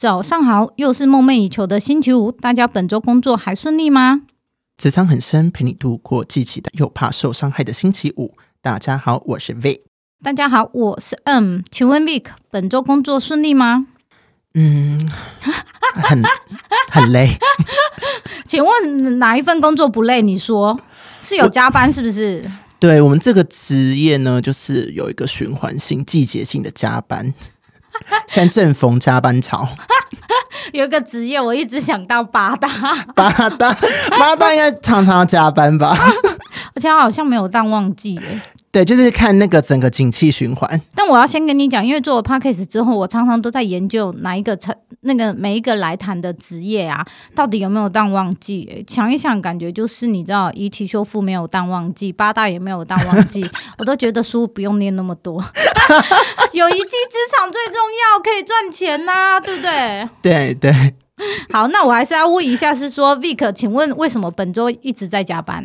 早上好，又是梦寐以求的星期五，大家本周工作还顺利吗？职场很深，陪你度过既期待又怕受伤害的星期五。大家好，我是 Vic。大家好，我是 M。请问 Vic，本周工作顺利吗？嗯，很很累。请问哪一份工作不累？你说是有加班是不是？对，我们这个职业呢，就是有一个循环性、季节性的加班。现在正逢加班潮，有一个职业我一直想到八大，八大八大应该常常要加班吧？而且好像没有淡旺季耶。对，就是看那个整个景气循环。但我要先跟你讲，因为做了 Podcast 之后，我常常都在研究哪一个成那个每一个来谈的职业啊，到底有没有淡旺季？想一想，感觉就是你知道，遗体修复没有淡旺季，八大也没有淡旺季，我都觉得书不用念那么多。有一技之长最重要，可以赚钱呐、啊，对不对？对对。好，那我还是要问一下，是说 Vic，请问为什么本周一直在加班？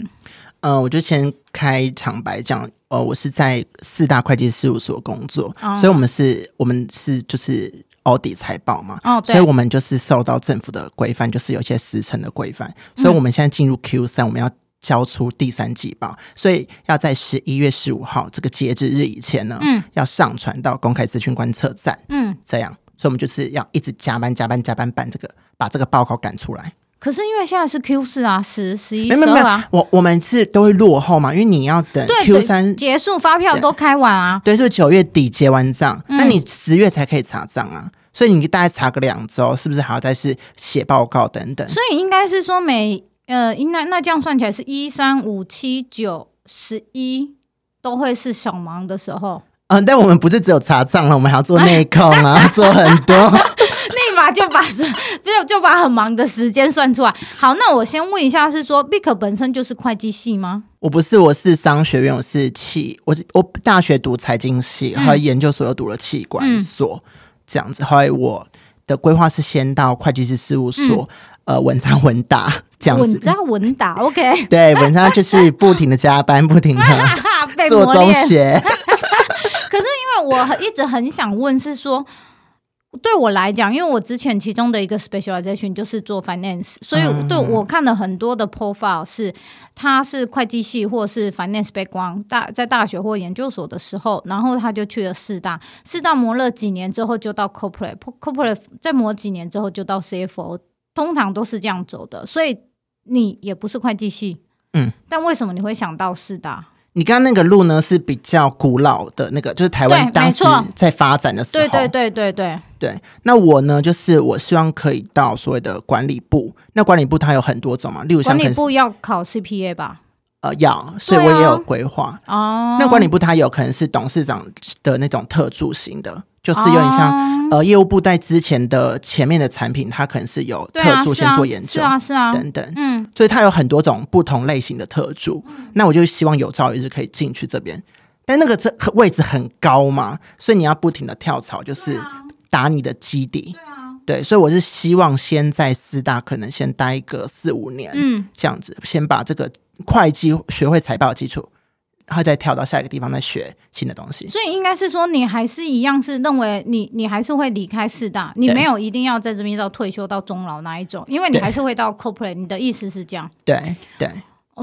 嗯、呃，我就先开场白讲，呃，我是在四大会计事务所工作，哦、所以我们是，我们是就是 audit 财报嘛，哦，对，所以我们就是受到政府的规范，就是有一些时程的规范，所以我们现在进入 Q 三，我们要交出第三季报，所以要在十一月十五号这个截止日以前呢，嗯，要上传到公开资讯观测站，嗯，这样，所以我们就是要一直加班加班加班办这个，把这个报告赶出来。可是因为现在是 Q 四啊，十、十一、十二啊，我我们是都会落后嘛，因为你要等 Q 三结束，发票都开完啊，对，是九月底结完账，嗯、那你十月才可以查账啊，所以你大概查个两周，是不是还要再是写报告等等？所以应该是说每呃，应该那这样算起来是一三五七九十一都会是小忙的时候。嗯，但我们不是只有查账了，我们还要做内控啊，做很多。就把是，就就把很忙的时间算出来。好，那我先问一下，是说 Vic 本身就是会计系吗？我不是，我是商学院，我是企，我我大学读财经系，后来研究所又读了企管所，嗯、这样子。后来我的规划是先到会计师事务所，嗯、呃，稳扎稳打这样子。稳扎稳打，OK。对，稳扎就是不停的加班，不停的 做中学。可是因为我一直很想问，是说。对我来讲，因为我之前其中的一个 specialization 就是做 finance，所以对我看了很多的 profile 是，他是会计系或是 finance background，大在大学或研究所的时候，然后他就去了四大，四大磨了几年之后就到 corporate，corporate 再磨几年之后就到 CFO，通常都是这样走的。所以你也不是会计系，嗯，但为什么你会想到四大？你刚刚那个路呢是比较古老的那个，就是台湾当时在发展的时候。对对对对对对。那我呢，就是我希望可以到所谓的管理部。那管理部它有很多种嘛，例如像管理部要考 CPA 吧？呃，要，所以我也有规划。哦。那管理部它有可能是董事长的那种特助型的。就是有点像，嗯、呃，业务部在之前的前面的产品，它可能是有特助先做研究，是啊，是啊，等等，嗯，所以它有很多种不同类型的特助。嗯、那我就希望有朝一日可以进去这边，但那个这位置很高嘛，所以你要不停的跳槽，就是打你的基底，对啊，对，所以我是希望先在四大可能先待个四五年，嗯，这样子，先把这个会计学会财报基础。然后再跳到下一个地方再学新的东西，所以应该是说你还是一样是认为你你还是会离开四大，你没有一定要在这边到退休到终老那一种，因为你还是会到 corporate。你的意思是这样？对对，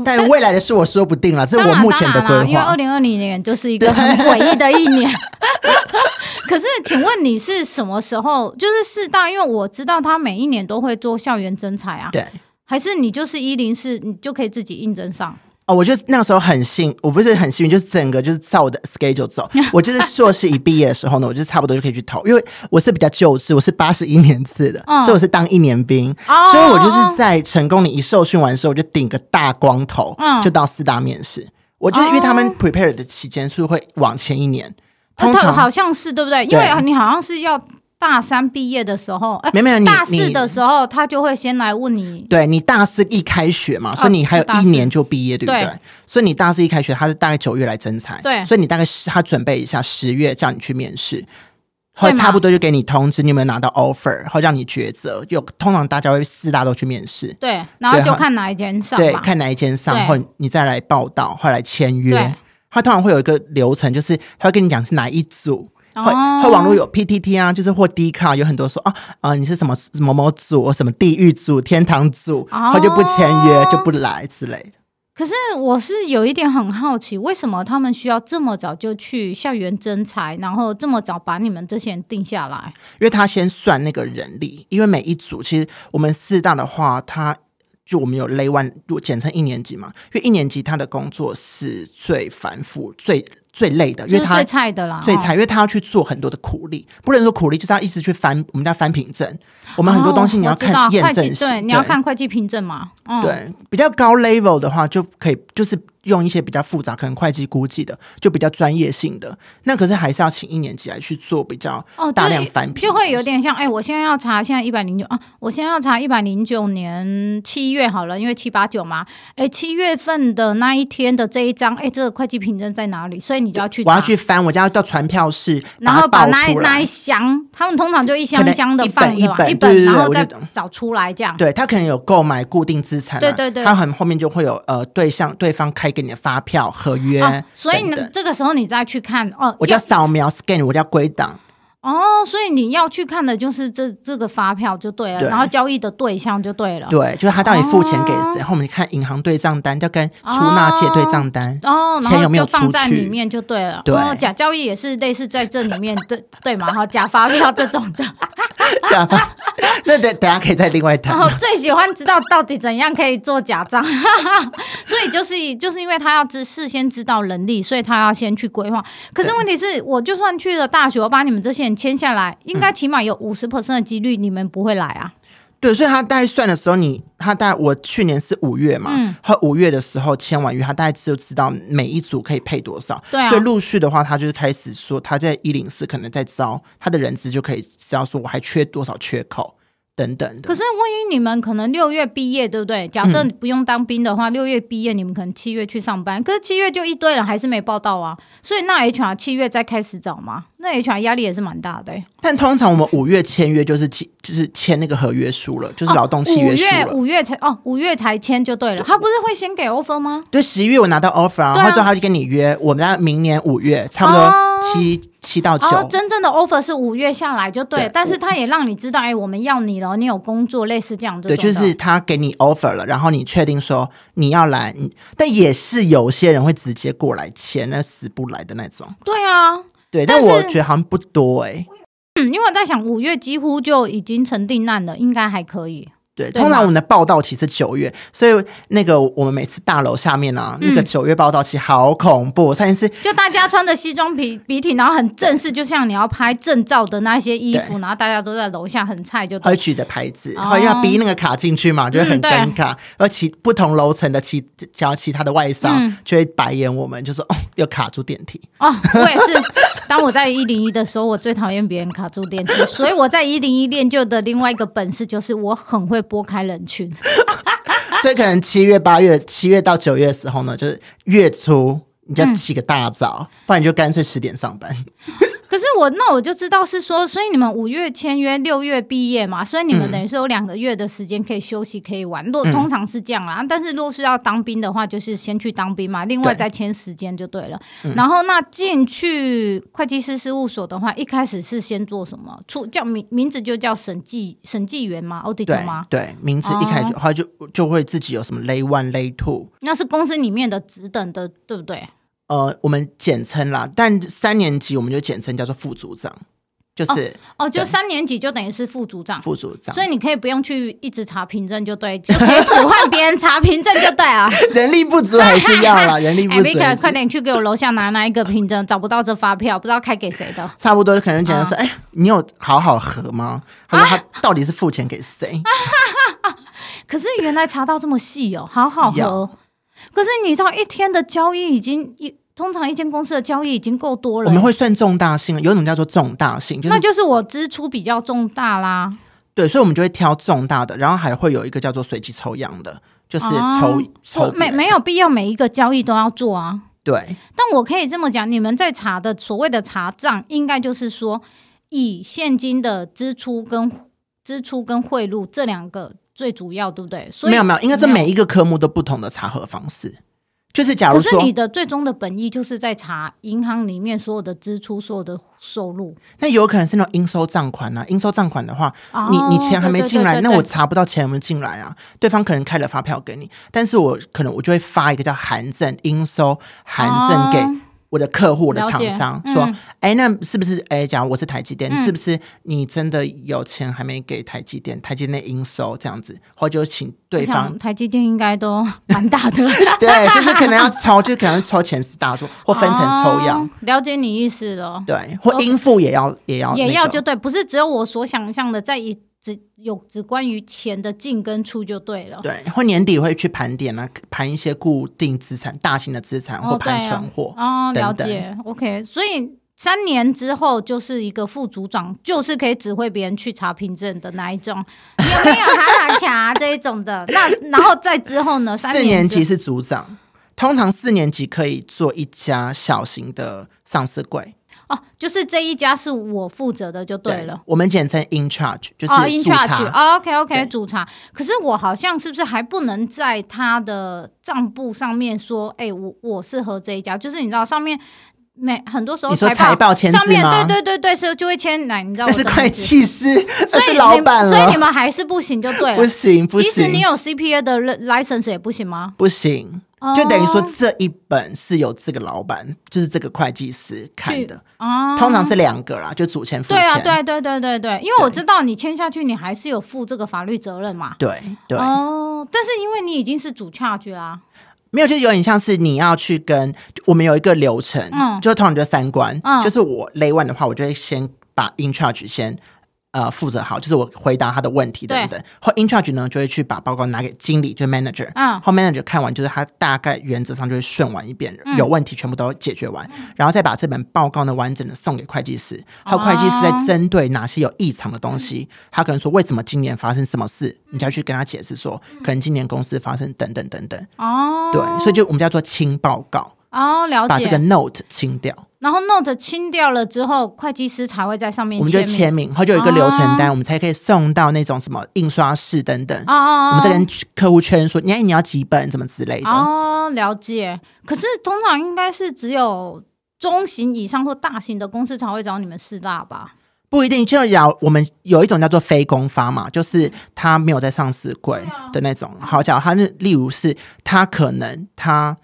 但未来的事我说不定了，这是我目前的规划。因为二零二零年就是一个很诡异的一年。可是，请问你是什么时候？就是四大，因为我知道他每一年都会做校园征才啊。对，还是你就是一零四，你就可以自己应征上？哦，我就那个时候很幸，我不是很幸运，就是整个就是照我的 schedule 走。我就是硕士一毕业的时候呢，我就差不多就可以去投，因为我是比较旧式，我是八十一年次的，嗯、所以我是当一年兵，哦、所以我就是在成功你一受训完的时候，我就顶个大光头，嗯、就到四大面试。我就是因为他们 prepare 的期间是不是会往前一年？通常、啊、好像是对不对？因为你好像是要。大三毕业的时候，哎，没有，大四的时候他就会先来问你。对，你大四一开学嘛，所以你还有一年就毕业，对不对？所以你大四一开学，他是大概九月来征才，对，所以你大概是他准备一下，十月叫你去面试，会差不多就给你通知，你有没有拿到 offer，然后让你抉择。有通常大家会四大都去面试，对，然后就看哪一间上，对，看哪一间上，后你再来报道，后来签约。他通常会有一个流程，就是他会跟你讲是哪一组。会会网络有 PTT 啊，就是或 D 卡有很多说啊啊、呃，你是什么某某组，什么地狱组、天堂组，他就不签约就不来之类的。可是我是有一点很好奇，为什么他们需要这么早就去校园征才，然后这么早把你们这些人定下来？因为他先算那个人力，因为每一组其实我们四大的话，他就我们有 Lay One，就简称一年级嘛，因为一年级他的工作是最繁复、最。最累的，因为他最菜的啦，最菜，因为他要去做很多的苦力，不能说苦力，就是要一直去翻，我们叫翻凭证。我们很多东西你要看验证，对，你要看会计凭证嘛。对，比较高 level 的话就可以，就是。用一些比较复杂，可能会计估计的，就比较专业性的。那可是还是要请一年级来去做比较大量翻评，就会有点像哎、欸，我现在要查现在一百零九啊，我现在要查一百零九年七月好了，因为七八九嘛，哎、欸，七月份的那一天的这一张，哎、欸，这个会计凭证在哪里？所以你就要去，我要去翻，我家要到传票室，然后把那那一箱，他们通常就一箱一箱的放一本一本，然后再找出来这样。对，他可能有购买固定资产、啊，对对对，他很后面就会有呃对象对方开给你的发票。合约、哦，所以呢，这个时候你再去看哦，我叫扫描 scan，我叫归档。哦，所以你要去看的就是这这个发票就对了，对，然后交易的对象就对了。对，就是他到底付钱给谁？哦、然后我们看银行对账单，就跟出纳借对账单。哦，钱有没有？放在里面就对了。对，然后假交易也是类似在这里面，对对嘛？哈，假发票这种的。假发，那等等下可以再另外谈。哦，最喜欢知道到底怎样可以做假账，所以就是就是因为他要知事先知道能力，所以他要先去规划。可是问题是，我就算去了大学，我把你们这些签下来，应该起码有五十 percent 的几率你们不会来啊。对，所以他大概算的时候你，他大概我去年是五月嘛，嗯，他五月的时候签完约，他大概就知道每一组可以配多少。对啊，所以陆续的话，他就是开始说他在一零四可能在招他的人资，就可以知道说我还缺多少缺口。等等的，可是万一你们可能六月毕业，对不对？假设不用当兵的话，六、嗯、月毕业，你们可能七月去上班。可是七月就一堆人还是没报到啊，所以那 HR 七月再开始找嘛，那 HR 压力也是蛮大的、欸。但通常我们五月签约就是签，就是签那个合约书了，就是劳动契约书了。五、哦、月才哦，五月才签就对了。他不是会先给 offer 吗？对，十一月我拿到 offer，然后之后他就跟你约，我们在明年五月差不多七。哦七到九，哦，真正的 offer 是五月下来就对，对，但是他也让你知道，哎，我们要你了，你有工作，类似这样子。对，就是他给你 offer 了，然后你确定说你要来，但也是有些人会直接过来签，那死不来的那种。对啊，对，但，但我觉得好像不多哎，欸。嗯，因为我在想，五月几乎就已经成定案了，应该还可以。对，通常我们的报道期是九月，所以那个我们每次大楼下面啊，嗯、那个九月报道期好恐怖。上一次就大家穿着西装笔笔挺，然后很正式，就像你要拍证照的那些衣服，然后大家都在楼下很菜，就会举着牌子，然后要逼那个卡进去嘛，就会很尴尬。而、嗯、其不同楼层的其加其他的外商、嗯、就会白眼我们，就说哦，又卡住电梯。哦，我也是。当我在一零一的时候，我最讨厌别人卡住电梯，所以我在一零一练就的另外一个本事就是我很会拨开人群。所以可能七月、八月、七月到九月的时候呢，就是月初你就要起个大早，嗯、不然你就干脆十点上班。可是我那我就知道是说，所以你们五月签约，六月毕业嘛，所以你们等于是有两个月的时间可以休息，可以玩。若、嗯、通常是这样啦，但是如果是要当兵的话，就是先去当兵嘛，另外再签时间就对了。对然后那进去会计师事务所的话，一开始是先做什么？出叫名名字就叫审计审计员吗？auditor 吗？对，名字一开始的话就就会自己有什么 Lay One Lay Two，那是公司里面的职等的，对不对？呃，我们简称啦，但三年级我们就简称叫做副组长，就是哦，哦，就三年级就等于是副组长，副组长，所以你可以不用去一直查凭证就对，就可以使唤别人 查凭证就对啊。人力不足还是要啦，人力不足。哎，快点去给我楼下拿那一个凭证，找不到这发票，不知道开给谁的。差不多可能讲的是，哎、你有好好核吗？他说他到底是付钱给谁？可是原来查到这么细哦，好好核。可是你知道一天的交易已经一。通常一间公司的交易已经够多了，我们会算重大性，有一种叫做重大性，就是、那就是我支出比较重大啦。对，所以我们就会挑重大的，然后还会有一个叫做随机抽样的，就是抽、啊、抽没没有必要每一个交易都要做啊。对，但我可以这么讲，你们在查的所谓的查账，应该就是说以现金的支出跟支出跟汇入这两个最主要，对不对？所以没有没有，应该是每一个科目都不同的查核方式。就是假如说，可是你的最终的本意就是在查银行里面所有的支出、所有的收入。那有可能是那种应收账款啊，应收账款的话，哦、你你钱还没进来，对对对对对，那我查不到钱有没有进来啊？对方可能开了发票给你，但是我可能我就会发一个叫函证应收函证给。哦我的客户、我的厂商说：“哎、嗯，那是不是？哎，假如我是台积电、嗯，是不是你真的有钱还没给台积电？台积电应收这样子，或者就请对方台积电应该都 蛮大的，对，就是可能要抽，就可能抽前十大作，或分成抽样、哦。了解你意思了，对，或应付也要也要、那个、也要就对，不是只有我所想象的在一。”只有只关于钱的进跟出就对了。对，或年底会去盘点啊，盘一些固定资产、大型的资产或盘存货。哦，了解。OK，所以三年之后就是一个副组长，就是可以指挥别人去查凭证的那一种。有没有哈哈卡这一种的？那然后再之后呢？三四年级是组长，通常四年级可以做一家小型的上市柜。哦，就是这一家是我负责的，就对了。对，我们简称 in charge，就是，in charge。哦，OK OK，主查。可是我好像是不是还不能在他的账簿上面说，哎、欸，我我是和这一家？就是你知道上面每很多时候你说财报签字吗？上面对对对对，是就会签来，你知道我？那是会计师，那是老板了。所以你们还是不行，就对了。不行不行，即使你有 CPA 的 license 也不行吗？不行。就等于说，这一本是由这个老板，就是这个会计师看的。哦，通常是两个啦，就主签副签。对啊，对对对对对，因为我知道你签下去，你还是有负这个法律责任嘛。对对。哦，但是因为你已经是主 charge 啦，没有，就有点像是你要去跟我们有一个流程，嗯，就通常就三关，嗯，就是我 Lay One 的话，我就会先把 In Charge 先。呃，负责好，就是我回答他的问题等等。后 in charge 呢，就会去把报告拿给经理，就是 manager。嗯。后 manager 看完，就是他大概原则上就会顺完一遍，嗯，有问题全部都解决完，嗯，然后再把这本报告呢完整的送给会计师。后会计师在针对哪些有异常的东西，哦，他可能说为什么今年发生什么事，嗯，你就要去跟他解释说，可能今年公司发生等等等等。哦。对，所以就我们叫做清报告。哦，了解。把这个 note 清掉。然后 note 清掉了之后，会计师才会在上面。我们就签名，然后就有一个流程单，哦，我们才可以送到那种什么印刷室等等。哦，哦，哦，我们再跟客户确认说，你你要几本，怎么之类的。哦，了解。可是通常应该是只有中型以上或大型的公司才会找你们四大吧？不一定，就要我们有一种叫做非公发嘛，就是他没有在上市柜的那种。好，假如他是，例如是他可能他。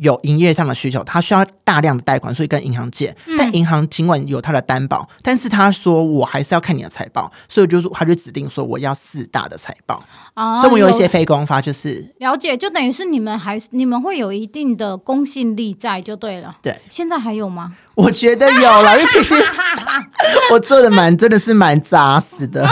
有营业上的需求，他需要大量的贷款，所以跟银行借。嗯、但银行尽管有他的担保，但是他说我还是要看你的财报，所以就是他就指定说我要四大的财报。哦，所以我有一些非公发，就是了解，就等于是你们还是你们会有一定的公信力在就对了。对，现在还有吗？我觉得有了，因为其实 我做的蛮真的是蛮扎实的。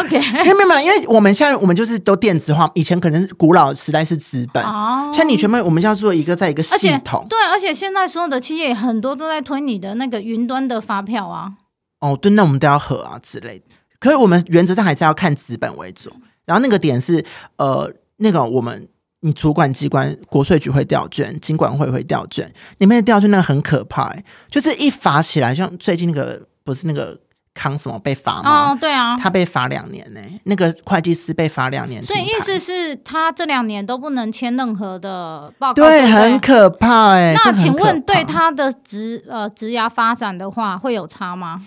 OK，因为没有，因为我们现在我们就是都电子化，以前可能是古老时代是纸本，哦，像你全部我们叫做一个在一个系统。对，而且现在所有的企业很多都在推你的那个云端的发票啊。哦，对，那我们都要核啊之类的。可是我们原则上还是要看纸本为主。然后那个点是呃，那个我们。你主管机关国税局会调卷，经管会会调卷，里面的调卷那个很可怕，欸，就是一罚起来，像最近那个不是那个康什么被罚吗？哦，对啊，他被罚两年呢，欸，那个会计师被罚两年，所以意思是他这两年都不能签任何的报告，对，对，很可怕哎，欸。那请问对他的职呃职涯发展的话会有差吗？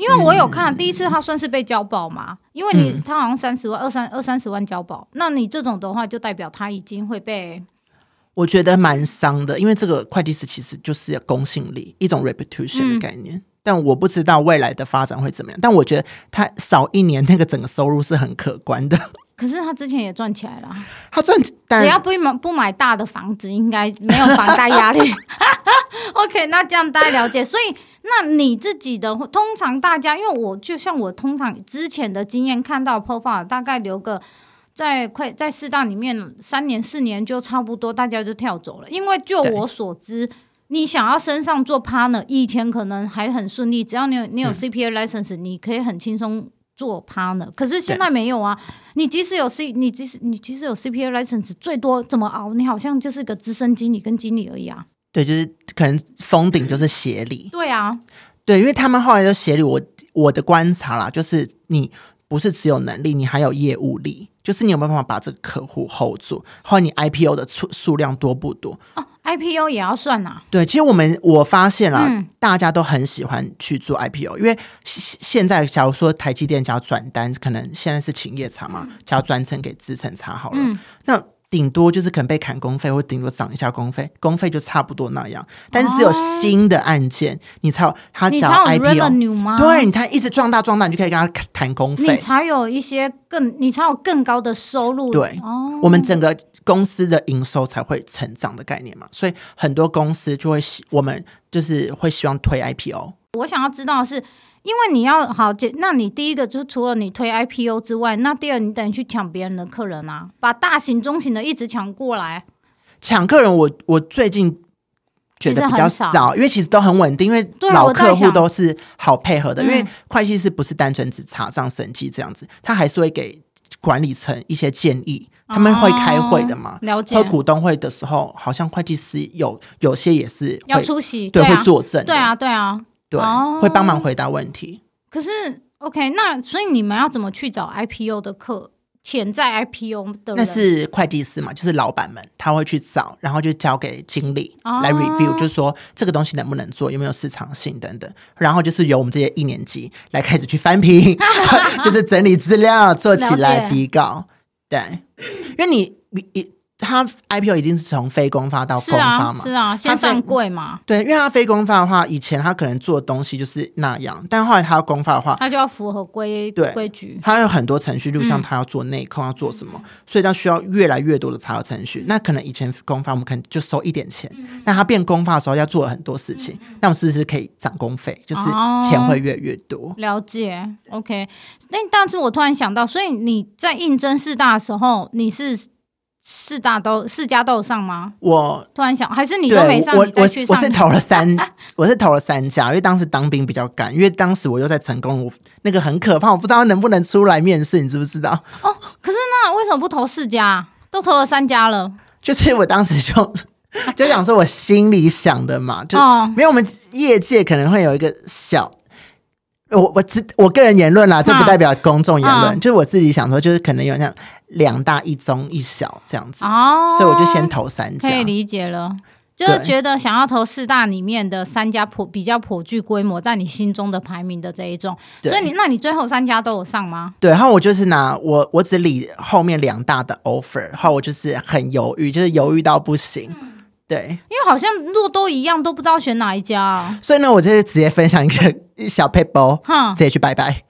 因为我有看、嗯、第一次，他算是被交保嘛，因为你他好像三十万、二三二三十万交保，那你这种的话就代表他已经会被，我觉得蛮伤的，因为这个会计师其实就是有公信力，一种 reputation 的概念、嗯，但我不知道未来的发展会怎么样，但我觉得他少一年那个整个收入是很可观的。可是他之前也赚起来了，他赚，只要不买不买大的房子，应该没有房贷压力。OK，那这样大家了解。所以，那你自己的通常大家，因为我就像我通常之前的经验看到 profile 大概留个在快在四大里面三年四年就差不多，大家就跳走了。因为就我所知，你想要身上做 partner，以前可能还很顺利，只要你有你有 CPA license，、嗯、你可以很轻松。做 partner，可是现在没有啊！你即使有 C，你即使你即使有 CPA license，最多怎么熬？你好像就是个资深经理跟经理而已啊。对，就是可能封顶就是协理。对啊，对，因为他们后来就协理，我我的观察啦，就是你不是只有能力，你还有业务力，就是你有没有办法把这个客户 hold 住，或者你 IPO 的数数量多不多？哦 IPO 也要算啊？对，其实我们我发现啦，嗯、大家都很喜欢去做 IPO，因为现在假如说台积电只要转单，可能现在是勤业厂嘛，只要转成给资成茶好了，嗯、那。顶多就是可能被砍工费，或顶多涨一下工费，工费就差不多那样。但是只有新的案件，哦、你才有他找 IPO 吗？对，你才一直壮大壮大，你就可以跟他谈工费，你才有一些更，你才有更高的收入。对，哦、我们整个公司的营收才会成长的概念嘛。所以很多公司就会希，我们就是会希望推 IPO。我想要知道的是。因为你要好，那你第一个就是除了你推 IPO 之外，那第二你等于去抢别人的客人啊，把大型、中型的一直抢过来。抢客人我，我我最近觉得比较少，因为其实都很稳定，因为老客户都是好配合的。因为会计师不是单纯只查账审计这样子，他还是会给管理层一些建议，他们会开会的嘛。了解。和股东会的时候，好像会计师有有些也是要出席，对，会作证。对啊，对啊。对，会帮忙回答问题。可是，OK，那所以你们要怎么去找 IPO 的客潜在 IPO 的？那是会计师嘛，就是老板们他会去找，然后就交给经理来 review，就是说这个东西能不能做，有没有市场性等等。然后就是由我们这些一年级来开始去翻评，就是整理资料，做起来底稿。对，因为你你。他 IPO 一定是从非公发到公发嘛？是啊，是啊，先上柜嘛。对，因为他非公发的话，以前他可能做的东西就是那样，但后来他要公发的话，他就要符合规对规矩。他有很多程序，就像他要做内控，嗯、要做什么，所以他需要越来越多的查核程序。那可能以前公发我们可能就收一点钱，嗯、但他变公发的时候要做很多事情，嗯、那我们是不是可以涨工费？就是钱会越来越多。哦、了解，OK。那但是我突然想到，所以你在应征四大的时候，你是？四大都四家都有上吗？我突然想，还是你都没上？我我我是投了三，我是投了三家，因为当时当兵比较赶，因为当时我又在成功，我那个很可怕，我不知道能不能出来面试，你知不知道？哦，可是那为什么不投四家？都投了三家了，就是我当时就就想说，我心里想的嘛，就没有我们业界可能会有一个小。我我只我个人言论啦，这不代表公众言论，嗯、就是我自己想说，就是可能有像两大一中一小这样子，哦，所以我就先投三家，可以理解了，就是觉得想要投四大里面的三家颇比较颇具规模，在你心中的排名的这一种，所以你那你最后三家都有上吗？对，然后我就是拿我我只理后面两大的 offer，然后我就是很犹豫，就是犹豫到不行。嗯对，因为好像若都一样，都不知道选哪一家啊。所以呢，我就是直接分享一个小 paper，，直接去拜拜。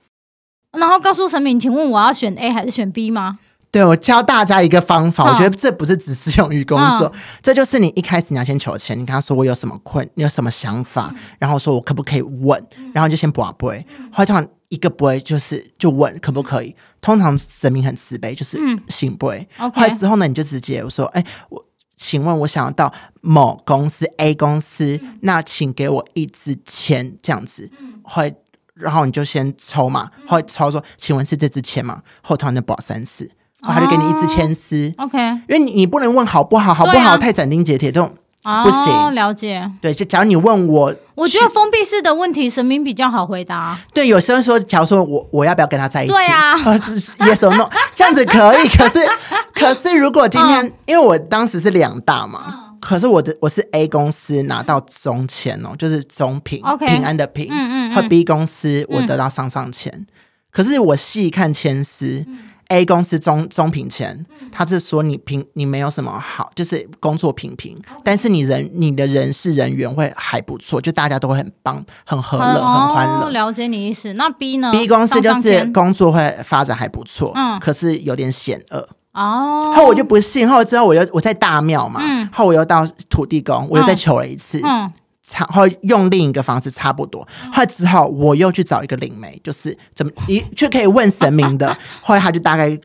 然后告诉神明，请问我要选 A 还是选 B 吗？对，我教大家一个方法，我觉得这不是只适用于工作，哈这就是你一开始你要先求签，你跟他说我有什么困，你有什么想法，嗯、然后说我可不可以问，然后就先博杯，后来通常一个杯就是就问可不可以，通常神明很慈悲，就是圣杯。后来之后呢，你就直接我说，哎，我。请问，我想要到某公司 A 公司，嗯、那请给我一支签，这样子，会、嗯，然后你就先抽嘛，会抽说，请问是这支签吗？后头就保三次，他就给你一支签诗，OK，因为你你不能问好不好，好不好、啊、太斩钉截铁这种。不行，哦，了解。对，就假如你问我，我觉得封闭式的问题，神明比较好回答。对，有时候说，假如说我我要不要跟他在一起？对啊，Yes or no，这样子可以。可是，可是如果今天，嗯、因为我当时是两大嘛，嗯、可是我的我是 A 公司拿到中签哦，就是中平平安的平，嗯嗯嗯，和 B 公司我得到上上签，嗯、可是我细看签诗。嗯 A 公司中中平前，他是说你平你没有什么好，就是工作平平，但是你人你的人事人员会还不错，就大家都会很棒、很和乐、很欢乐。了解你意思。那 B 呢？B 公司就是工作会发展还不错，嗯，可是有点险恶。哦。后我就不信，后之后我又我在大庙嘛，嗯，后我又到土地公，我又再求了一次，嗯。差，后用另一个方式差不多，后来之后我又去找一个灵媒，就是怎么一就可以问神明的。后来他就大概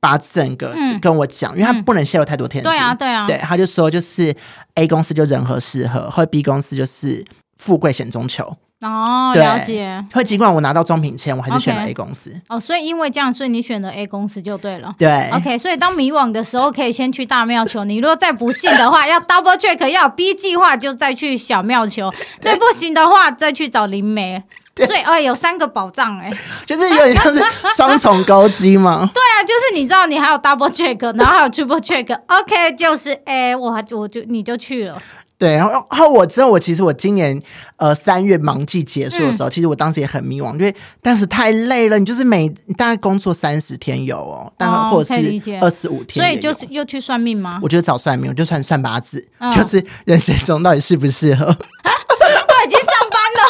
把整个跟我讲，因为他不能泄露太多天机。对啊，对啊，对，他就说就是 A 公司就人和事和，后来 B 公司就是富贵险中求。哦，了解。会尽管我拿到中品签，我还是选了 A 公司。哦，所以因为这样，所以你选了 A 公司就对了。对。OK，所以当迷惘的时候，可以先去大庙求。你如果再不信的话，要 double check，要 B 计划就再去小庙求。再不行的话，再去找灵媒。所以哎，有三个保障哎，就是有点像是 双重高机嘛。对啊，就是你知道，你还有 double check，然后还有 triple check，OK，就是哎，我我就你就去了。对，然后然后我之后，我其实我今年呃三月忙季结束的时候，嗯、其实我当时也很迷惘，因为当时太累了。你就是每大概工作三十天有哦，大概、哦、或者是二十五天，所以就是又去算命吗？我觉得找算命，我就算算八字，嗯、就是人生中到底适不适合。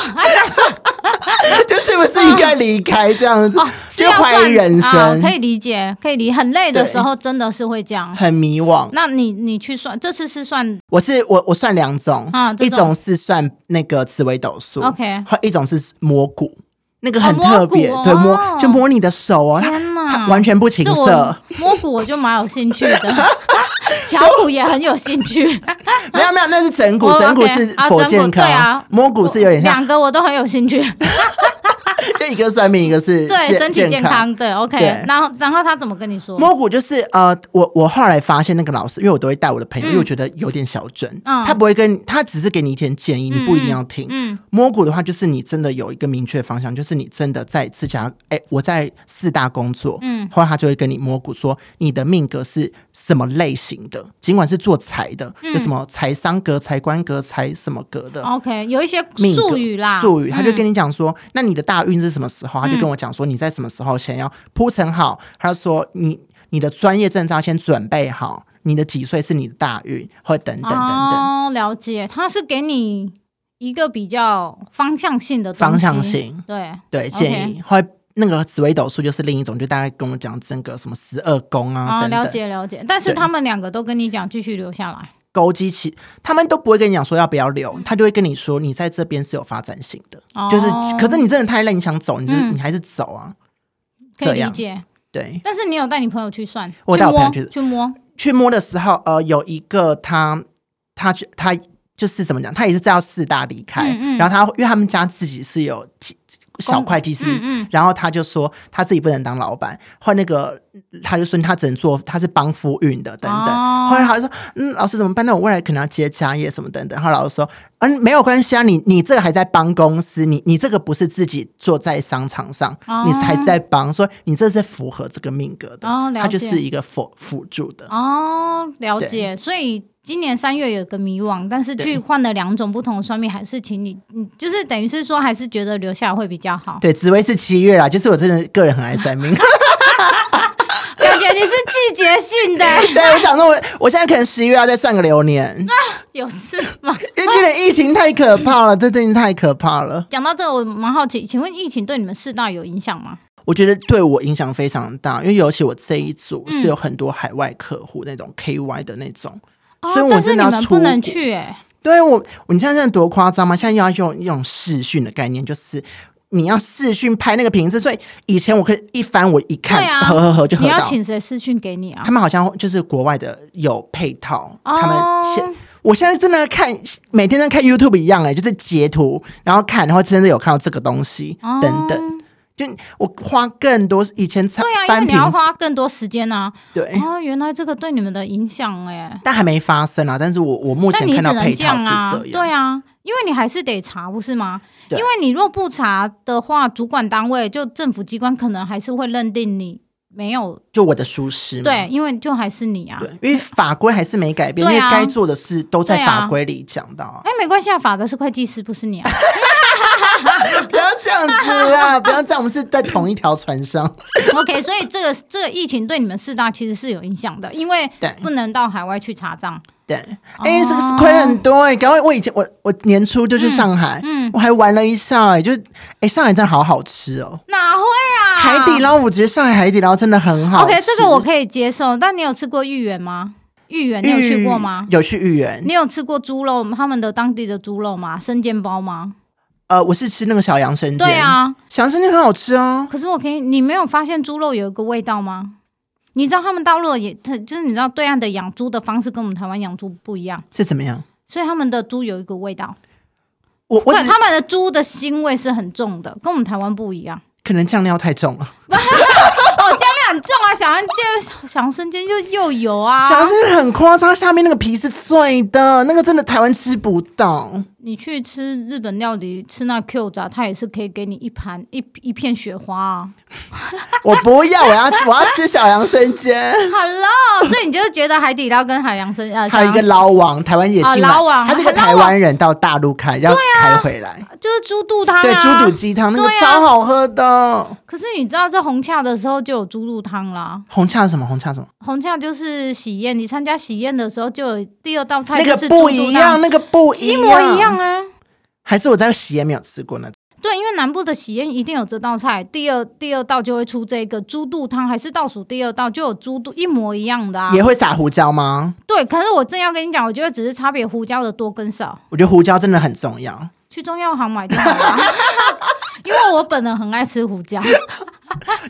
就是不是应该离开这样子，哦、就怀疑人生、哦。可以理解，可以理。很累的时候，真的是会这样，很迷惘。那你你去算，这次是算？我是我我算两种，啊、種一种是算那个紫微斗数，OK，和一种是摸骨，那个很特别，哦、对摸就摸你的手哦，天哪，完全不情色。摸骨我就蛮有兴趣的。巧骨也很有兴趣，没有没有，那是整骨，整骨是佛健康，对啊，摸骨是有点像，两个我都很有兴趣。就一个算命，一个是对身体健康，对 OK。然后然后他怎么跟你说？摸骨就是呃，我我后来发现那个老师，因为我都会带我的朋友，因为我觉得有点小准，他不会跟他只是给你一点建议，你不一定要听。嗯，摸骨的话，就是你真的有一个明确方向，就是你真的在自家哎，我在四大工作，嗯，后来他就会跟你摸骨说你的命格是什么类型的，尽管是做财的，有什么财商格、财官格、财什么格的，OK，有一些术语啦，术语，他就跟你讲说，那你的大运是什么时候？他就跟我讲说，你在什么时候先要铺陈好？他说你你的专业证照先准备好，你的几岁是你的大运，或等等等等。哦，了解，他是给你一个比较方向性的方向性，对对建议。后来那个紫微斗数就是另一种，就大概跟我讲整个什么十二宫啊，等等。了解了解，但是他们两个都跟你讲继续留下来。勾机器，他们都不会跟你讲说要不要留，他就会跟你说你在这边是有发展性的，哦、就是可是你真的太累，你想走，你就、嗯、你还是走啊，可以理解，对。但是你有带你朋友去算，我带我朋友去。去摸。去摸的时候，呃，有一个他他去他就是怎么讲，他也是叫四大离开，嗯嗯。然后他因为他们家自己是有几。小会计师，嗯嗯、然后他就说他自己不能当老板，后来那个他就说他只能做，他是帮夫运的等等。哦、后来他就说，嗯，老师怎么办？那我未来可能要接家业什么等等。然后来老师说，嗯，没有关系啊，你你这个还在帮公司，你你这个不是自己坐在商场上，哦、你还在帮，所以你这是符合这个命格的，哦、他就是一个辅辅助的。哦，了解，所以。今年三月有个迷惘，但是去换了两种不同的算命，还是请你，你就是等于是说，还是觉得留下来会比较好。对，紫薇是七月啦，就是我真的个人很爱算命，感觉你是季节性的。对，我想说我，我我现在可能十一月要再算个流年，啊、有事吗？因为今年疫情太可怕了，这真的太可怕了。讲到这个，我蛮好奇，请问疫情对你们四大有影响吗？我觉得对我影响非常大，因为尤其我这一组是有很多海外客户，那种 KY 的那种。所以我真的要出，去哎、欸。对我，你现在现在多夸张吗？现在要用一种视讯的概念，就是你要视讯拍那个瓶子。所以以前我可以一翻，我一看，啊、合合合就合到。你要请谁视讯给你啊？他们好像就是国外的有配套。哦、他们现我现在真的看每天在看 YouTube 一样哎、欸，就是截图然后看，然后真的有看到这个东西、哦、等等。就我花更多以前才对啊，因为你要花更多时间啊。对啊，原来这个对你们的影响哎，但还没发生啊。但是我我目前看到配套是这样，对啊，因为你还是得查，不是吗？因为你若不查的话，主管单位就政府机关可能还是会认定你没有。就我的疏失，对，因为就还是你啊。对，因为法规还是没改变，啊、因为该做的事都在法规里讲到。哎、啊，没关系啊，法的是会计师，不是你啊。不要这样子啦！不要这样，我们是在同一条船上。OK，所以这个这个疫情对你们四大其实是有影响的，因为不能到海外去查账。对，哎、欸，是是亏很多哎、欸。刚刚我以前我我年初就去上海，嗯，嗯我还玩了一下哎、欸，就是哎、欸，上海真的好好吃哦、喔。哪会啊？海底捞，我觉得上海海底捞真的很好。OK，这个我可以接受。但你有吃过豫园吗？豫园你有去过吗？有去豫园。你有吃过猪肉？他们的当地的猪肉吗？生煎包吗？呃，我是吃那个小羊生煎，对啊，小羊生煎很好吃啊。可是我可以，你没有发现猪肉有一个味道吗？你知道他们大陆也，就是你知道对岸的养猪的方式跟我们台湾养猪不一样，是怎么样？所以他们的猪有一个味道，我我他们的猪的腥味是很重的，跟我们台湾不一样。可能酱料太重了。哦，酱料很重啊，小羊煎小羊生煎就又油啊，小羊生煎很夸张，下面那个皮是脆的，那个真的台湾吃不到。你去吃日本料理，吃那 Q 炸，他也是可以给你一盘一一片雪花啊。我不要，我要吃，我要吃小杨生煎。Hello，所以你就是觉得海底捞跟海洋生啊，还有一个捞王，台湾也进来，捞王，他是个台湾人到大陆开，要开回来，就是猪肚汤，对，猪肚鸡汤那个超好喝的。可是你知道，在红洽的时候就有猪肚汤啦。红洽什么？红洽什么？红洽就是喜宴，你参加喜宴的时候就有第二道菜，那个不一样，那个不一模一样啊。还是我在喜宴没有吃过呢？对，因为南部的喜宴一定有这道菜，第二第二道就会出这个猪肚汤，还是倒数第二道就有猪肚一模一样的啊？也会撒胡椒吗？对，可是我正要跟你讲，我觉得只是差别胡椒的多跟少。我觉得胡椒真的很重要，去中药行买就好了。因为我本人很爱吃胡椒。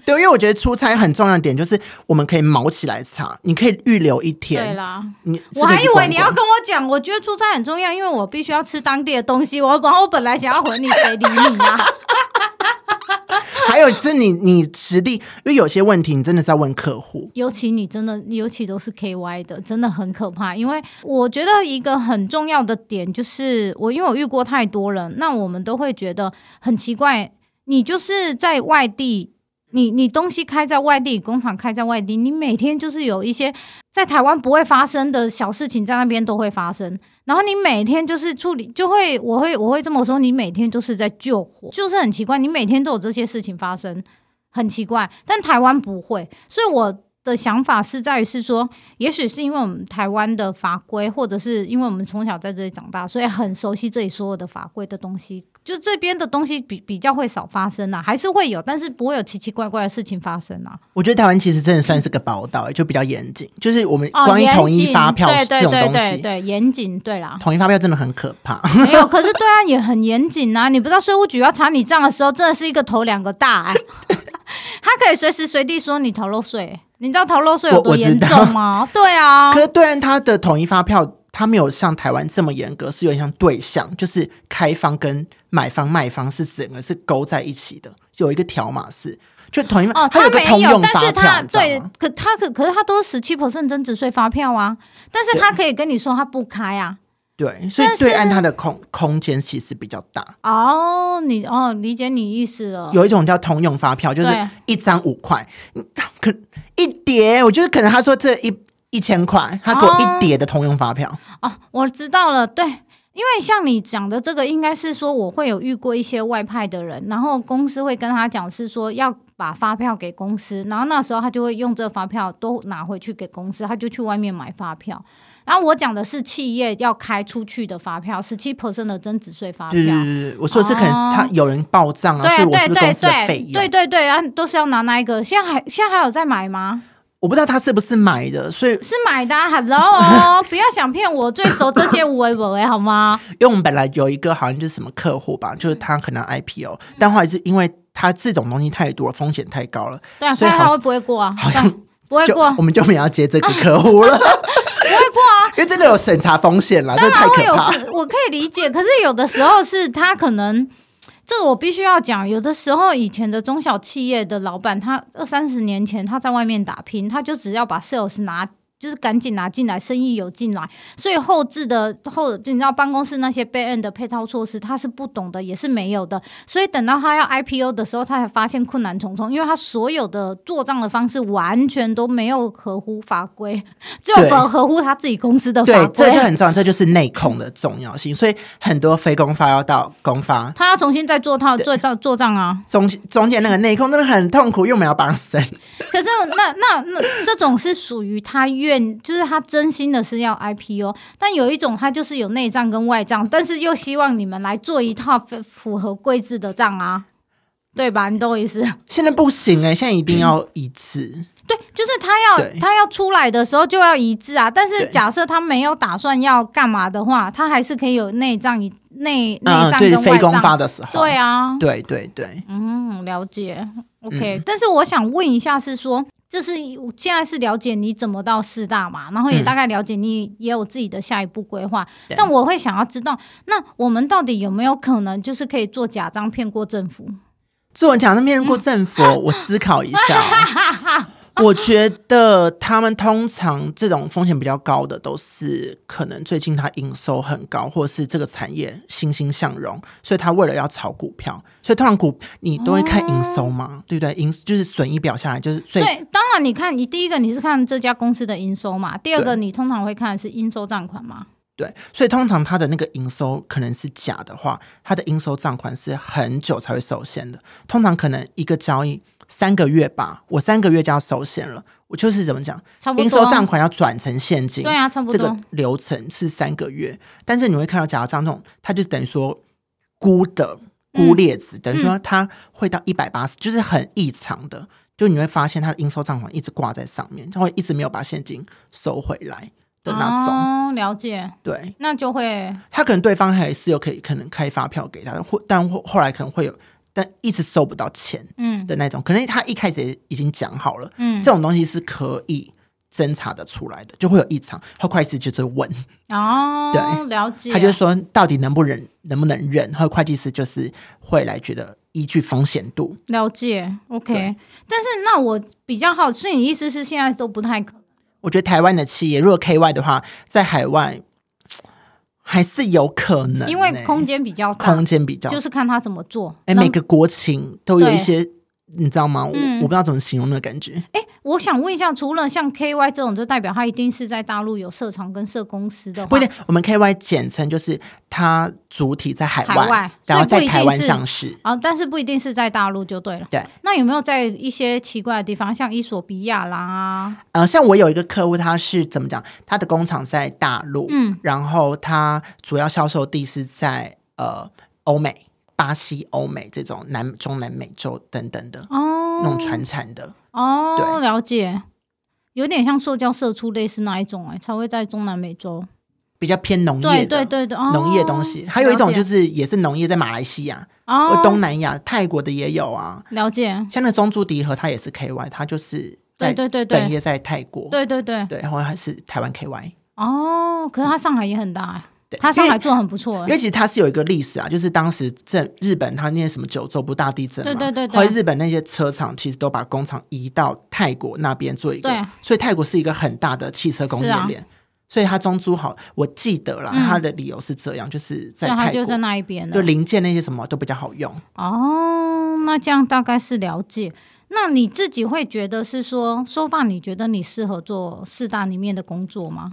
对，因为我觉得出差很重要的点就是我们可以毛起来查，你可以预留一天。对啦，你我还以为你要跟我讲，我觉得出差很重要，因为我必须要吃当地的东西。我然后我本来想要回你，谁理你啊？还有是你你实地，因为有些问题你真的在问客户，尤其你真的，尤其都是 KY 的，真的很可怕。因为我觉得一个很重要的点就是，我因为我遇过太多人，那我们都会觉得很奇怪，你就是在外地。你你东西开在外地，工厂开在外地，你每天就是有一些在台湾不会发生的小事情，在那边都会发生。然后你每天就是处理，就会我会我会这么说，你每天都是在救火，就是很奇怪，你每天都有这些事情发生，很奇怪。但台湾不会，所以我的想法是在于是说，也许是因为我们台湾的法规，或者是因为我们从小在这里长大，所以很熟悉这里所有的法规的东西。就这边的东西比比较会少发生啊，还是会有，但是不会有奇奇怪怪的事情发生啊。我觉得台湾其实真的算是个宝岛，就比较严谨，就是我们关于统一发票这种东西，对对对对，严谨，对啦。统一发票真的很可怕。没有，可是对岸也很严谨啊。你不知道税务局要查你账的时候，真的是一个头两个大哎 他可以随时随地说你逃漏税。你知道逃漏税有多严重吗？对啊。可是对岸他的统一发票。他没有像台湾这么严格，是有点像对象，就是开方跟买方卖方是整个是勾在一起的，有一个条码是就统一哦，他有个通用发票，但是他对，可他可可是他都是十七 percent 增值税发票啊，但是他可以跟你说他不开啊，对，所以对岸它的空空间其实比较大哦，你哦理解你意思了，有一种叫通用发票，就是一张五块，可一叠，我觉得可能他说这一。一千块，他给我一叠的通用发票哦。哦，我知道了。对，因为像你讲的这个，应该是说我会有遇过一些外派的人，然后公司会跟他讲，是说要把发票给公司，然后那时候他就会用这个发票都拿回去给公司，他就去外面买发票。然后我讲的是企业要开出去的发票，十七 percent 的增值税发票。对对对，我说的是可能他有人报账啊，哦、所以我是不是公司的费用？对对对啊，都是要拿那一个。现在还现在还有在买吗？我不知道他是不是买的，所以是买的。Hello，不要想骗我，最熟这些微博哎，好吗？因为我们本来有一个好像就是什么客户吧，就是他可能 IPO，但后来是因为他这种东西太多，风险太高了，对啊，所以他会不会过啊？好像不会过，我们就没有要接这个客户了，不会过啊，因为真的有审查风险了，这太可怕。我可以理解，可是有的时候是他可能。这个我必须要讲，有的时候以前的中小企业的老板，他二三十年前他在外面打拼，他就只要把 sales 拿。就是赶紧拿进来，生意有进来，所以后置的后，就你知道办公室那些 back end 的配套措施，他是不懂的，也是没有的。所以等到他要 IPO 的时候，他才发现困难重重，因为他所有的做账的方式完全都没有合乎法规，就合合乎他自己公司的法规。对，这就很重要，这就是内控的重要性。所以很多非公发要到公发，他要重新再做套做账做账啊。中中间那个内控真的很痛苦，又没有帮他审。可是那那那这种是属于他愿。就是他真心的是要 IPO，但有一种他就是有内账跟外账，但是又希望你们来做一套 符合规制的账啊，对吧？你懂我意思？现在不行哎、欸，现在一定要一致。嗯、对，就是他要他要出来的时候就要一致啊。但是假设他没有打算要干嘛的话，他还是可以有内账内内账跟外账、嗯、非公发的时候。对啊，对对对，嗯，了解。OK，、嗯、但是我想问一下，是说。就是现在是了解你怎么到四大嘛，然后也大概了解你也有自己的下一步规划。嗯、但我会想要知道，那我们到底有没有可能就是可以做假账骗过政府？做假账骗过政府，嗯、我思考一下、哦。我觉得他们通常这种风险比较高的，都是可能最近他营收很高，或者是这个产业欣欣向荣，所以他为了要炒股票，所以通常股你都会看营收嘛，哦、对不对？营就是损益表下来就是所以，当然你看你第一个你是看这家公司的营收嘛，第二个你通常会看是应收账款嘛。对，所以通常他的那个营收可能是假的话，他的应收账款是很久才会受限的。通常可能一个交易三个月吧，我三个月就要收现了。我就是怎么讲，应收账款要转成现金，对啊，差不多。这个流程是三个月，但是你会看到假账这种，它就等于说估的估列子，嗯、等于说它会到一百八十，就是很异常的，就你会发现它的应收账款一直挂在上面，它会一直没有把现金收回来。的那种、哦、了解，对，那就会他可能对方还是有可以可能开发票给他，或但后后来可能会有，但一直收不到钱，嗯。的那种，嗯、可能他一开始已经讲好了，嗯，这种东西是可以侦查的出来的，就会有异常，他会计师就是问。哦，对，了解，他就说到底能不能能不能认，然后会计师就是会来觉得依据风险度。了解，OK，但是那我比较好，所以你意思是现在都不太可能。我觉得台湾的企业，如果 KY 的话，在海外还是有可能，因为空间比较大，空间比较，就是看他怎么做。哎，每个国情都有一些。你知道吗？我、嗯、我不知道怎么形容那个感觉。哎，我想问一下，除了像 KY 这种，就代表它一定是在大陆有设厂跟设公司的？不一定，我们 KY 简称就是它主体在海外，海外然后在台湾上市。啊、哦，但是不一定是在大陆就对了。对。那有没有在一些奇怪的地方，像伊索比亚啦？呃，像我有一个客户，他是怎么讲？他的工厂在大陆，嗯，然后他主要销售地是在呃欧美。巴西、欧美这种南中南美洲等等的哦，那种传产的哦，对，了解，有点像塑胶射出类似那一种哎、欸，才会在中南美洲。比较偏农业的，对对对对，农业东西。还有一种就是也是农业，在马来西亚哦，东南亚泰国的也有啊，了解。像那中珠迪和，它也是 KY，它就是在对对对本业在泰国，对对对。对，然后还是台湾 KY 哦，可是它上海也很大哎。他上海做很不错，因为其实他是有一个历史啊，就是当时在日本，他那些什么九州不大地震嘛，对对对，后来日本那些车厂其实都把工厂移到泰国那边做一个，所以泰国是一个很大的汽车工业链，所以它中租好，我记得了，他的理由是这样，就是在泰国就在那一边，就零件那些什么都比较好用。哦，那这样大概是了解。那你自己会觉得是说，so far 你觉得你适合做四大里面的工作吗？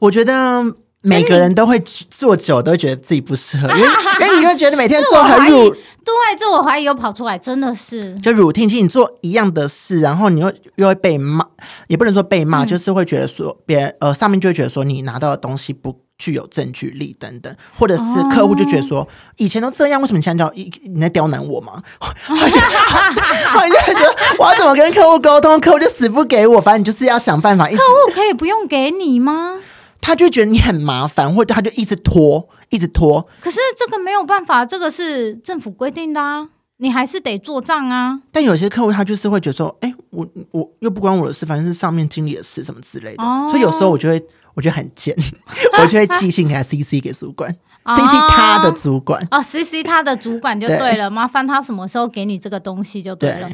我觉得。每个人都会做久，都会觉得自己不适合，因为 因为你会觉得每天做很 routine，对，自我怀疑又跑出来，真的是就 routine，其实你做一样的事，然后你又又会被骂，也不能说被骂，嗯、就是会觉得说别人呃上面就会觉得说你拿到的东西不具有证据力等等，或者是客户就觉得说、哦、以前都这样，为什么你现在叫一你在刁难我吗？我就觉得我要怎么跟客户沟通，客户就死不给我，反正你就是要想办法。客户可以不用给你吗？他就觉得你很麻烦，或者他就一直拖，一直拖。可是这个没有办法，这个是政府规定的啊，你还是得做账啊。但有些客户他就是会觉得说，哎、欸，我我又不关我的事，反正是上面经理的事，什么之类的。哦、所以有时候我就会，我觉得很贱，我就会寄信给他 CC 给主管，CC 他的主管哦，CC 他的主管就对了，麻烦他什么时候给你这个东西就对了。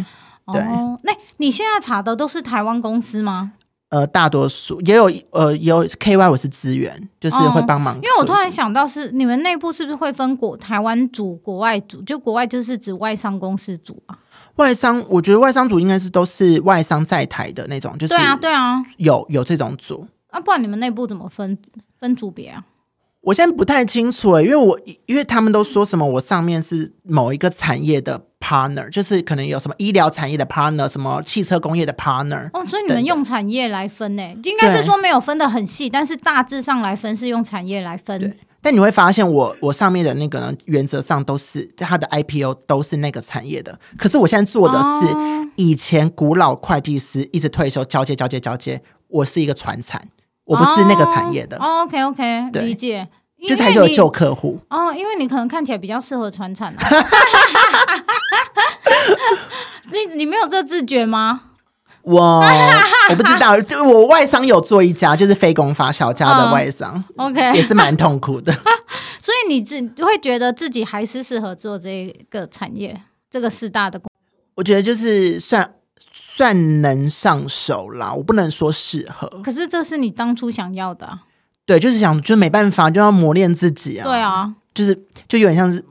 对，哦，那你现在查的都是台湾公司吗？呃，大多数也有呃，也有 KY，我是资源，就是会帮忙、哦。因为我突然想到是，是你们内部是不是会分国台湾组、国外组？就国外就是指外商公司组啊？外商，我觉得外商组应该是都是外商在台的那种，就是对啊，对啊，有有这种组。啊，不然你们内部怎么分分组别啊？我现在不太清楚诶，因为我因为他们都说什么，我上面是某一个产业的 partner，就是可能有什么医疗产业的 partner，什么汽车工业的 partner。哦，所以你们用产业来分呢？应该是说没有分的很细，但是大致上来分是用产业来分。对，但你会发现我我上面的那个呢，原则上都是在他的 IPO 都是那个产业的，可是我现在做的是以前古老会计师一直退休交接交接交接，我是一个传产。我不是那个产业的。哦，OK OK，理解。就才有旧客户哦，因为你可能看起来比较适合传产啊。你你没有这自觉吗？我我不知道，就我外商有做一家，就是非公法小家的外商。哦，OK，也是蛮痛苦的。所以你自会觉得自己还是适合做这个产业，这个四大的工。我觉得就是算。算能上手啦，我不能说适合。可是这是你当初想要的，啊，对，就是想，就没办法，就要磨练自己啊。对啊，就是就有点像是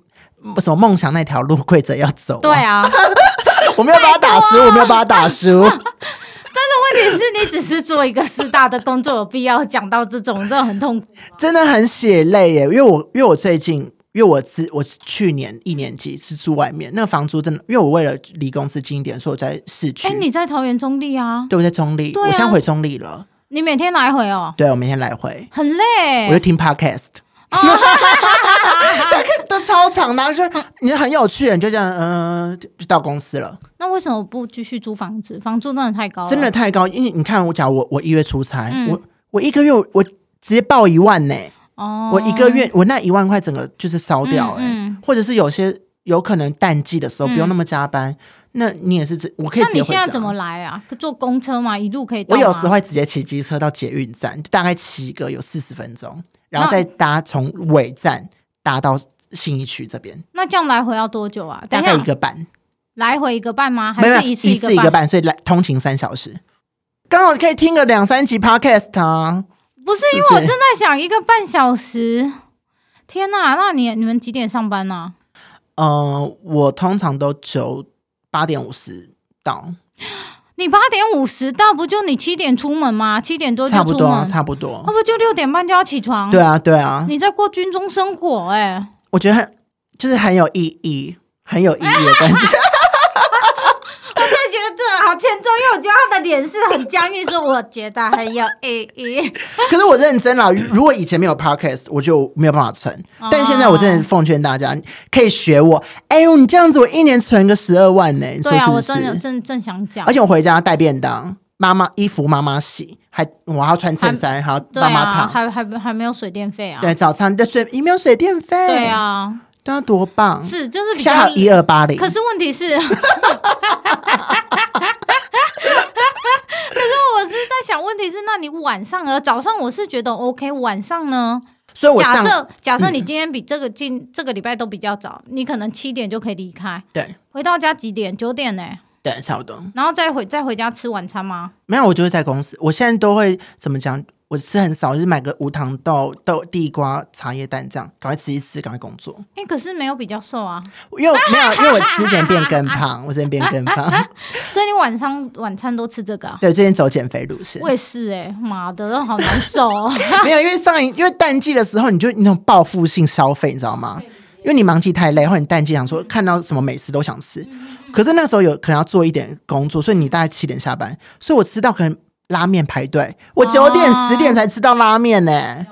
什么梦想那条路，跪着要走，啊。对啊，我没有把他打输，我没有把他打输。但是问题是你只是做一个师大的工作，有必要讲到这种，真的很痛苦，真的很血泪耶。因为我因为我最近。因为我是我去年一年级是住外面，那个房租真的，因为我为了离公司近一点，所以我在市区。哎，你在桃园中立啊？对，我在中立，啊、我现在回中立了。你每天来回哦？对，我每天来回，很累。我就听 podcast，都超长的，说你很有趣，你就这样，嗯、呃，就到公司了。那为什么不继续租房子？房租真的太高了，真的太高。因为你看，我假如我我一月出差，嗯、我我一个月我直接报一万呢。哦，我一个月我那一万块整个就是烧掉哎、欸，嗯嗯、或者是有些有可能淡季的时候不用那么加班，嗯、那你也是这我可以直接。那你现在怎么来啊？坐公车吗？一路可以到？我有时会直接骑机车到捷运站，大概骑个有四十分钟，然后再搭从尾站搭到信义区这边。那这样来回要多久啊？大概一个半。来回一个半吗？还是一次一个半？一次一个半，所以来通勤三小时，刚好可以听个两三集 podcast 啊。不是，因为我正在想一个半小时，天哪！那你你们几点上班呢？呃，我通常都九八点五十到。你八点五十到，不就你七点出门吗？七点多差不多，差不多。那不就六点半就要起床？对啊，对啊。你在过军中生活，哎，我觉得很就是很有意义，很有意义的感觉。好谦重，因为我觉得他的脸是很僵硬，说我觉得很有意义。可是我认真了，如果以前没有 podcast，我就没有办法存。哦、但现在我真的奉劝大家，可以学我。哎呦，你这样子，我一年存个十二万呢、欸？对啊，是是我真的正正想讲。而且我回家带便当，妈妈衣服妈妈洗，还我还要穿衬衫，还要妈妈烫，还还还没有水电费啊？对，早餐的水也没有水电费。对啊，对啊，多棒！是就是比较一二八零。可是问题是。想，问题是，那你晚上呢？早上我是觉得 OK，晚上呢？所以我假设假设你今天比这个今，嗯、这个礼拜都比较早，你可能七点就可以离开。对，回到家几点？九点呢？对，差不多。然后再回再回家吃晚餐吗？没有，我就会在公司。我现在都会怎么讲？我吃很少，就是买个无糖豆豆地瓜茶叶蛋这样，赶快吃一吃，赶快工作。哎、欸，可是没有比较瘦啊，因为没有，因为我之前变更胖，我之前变更胖，所以你晚上晚餐都吃这个啊？对，最近走减肥路线。我也是哎、欸，妈的，好难受哦。没有，因为上一因为淡季的时候，你就那种报复性消费，你知道吗？因为你忙季太累，或者你淡季想说看到什么美食都想吃，可是那时候有可能要做一点工作，所以你大概七点下班，所以我吃到可能。拉面排队，我九点十点才吃到拉面呢、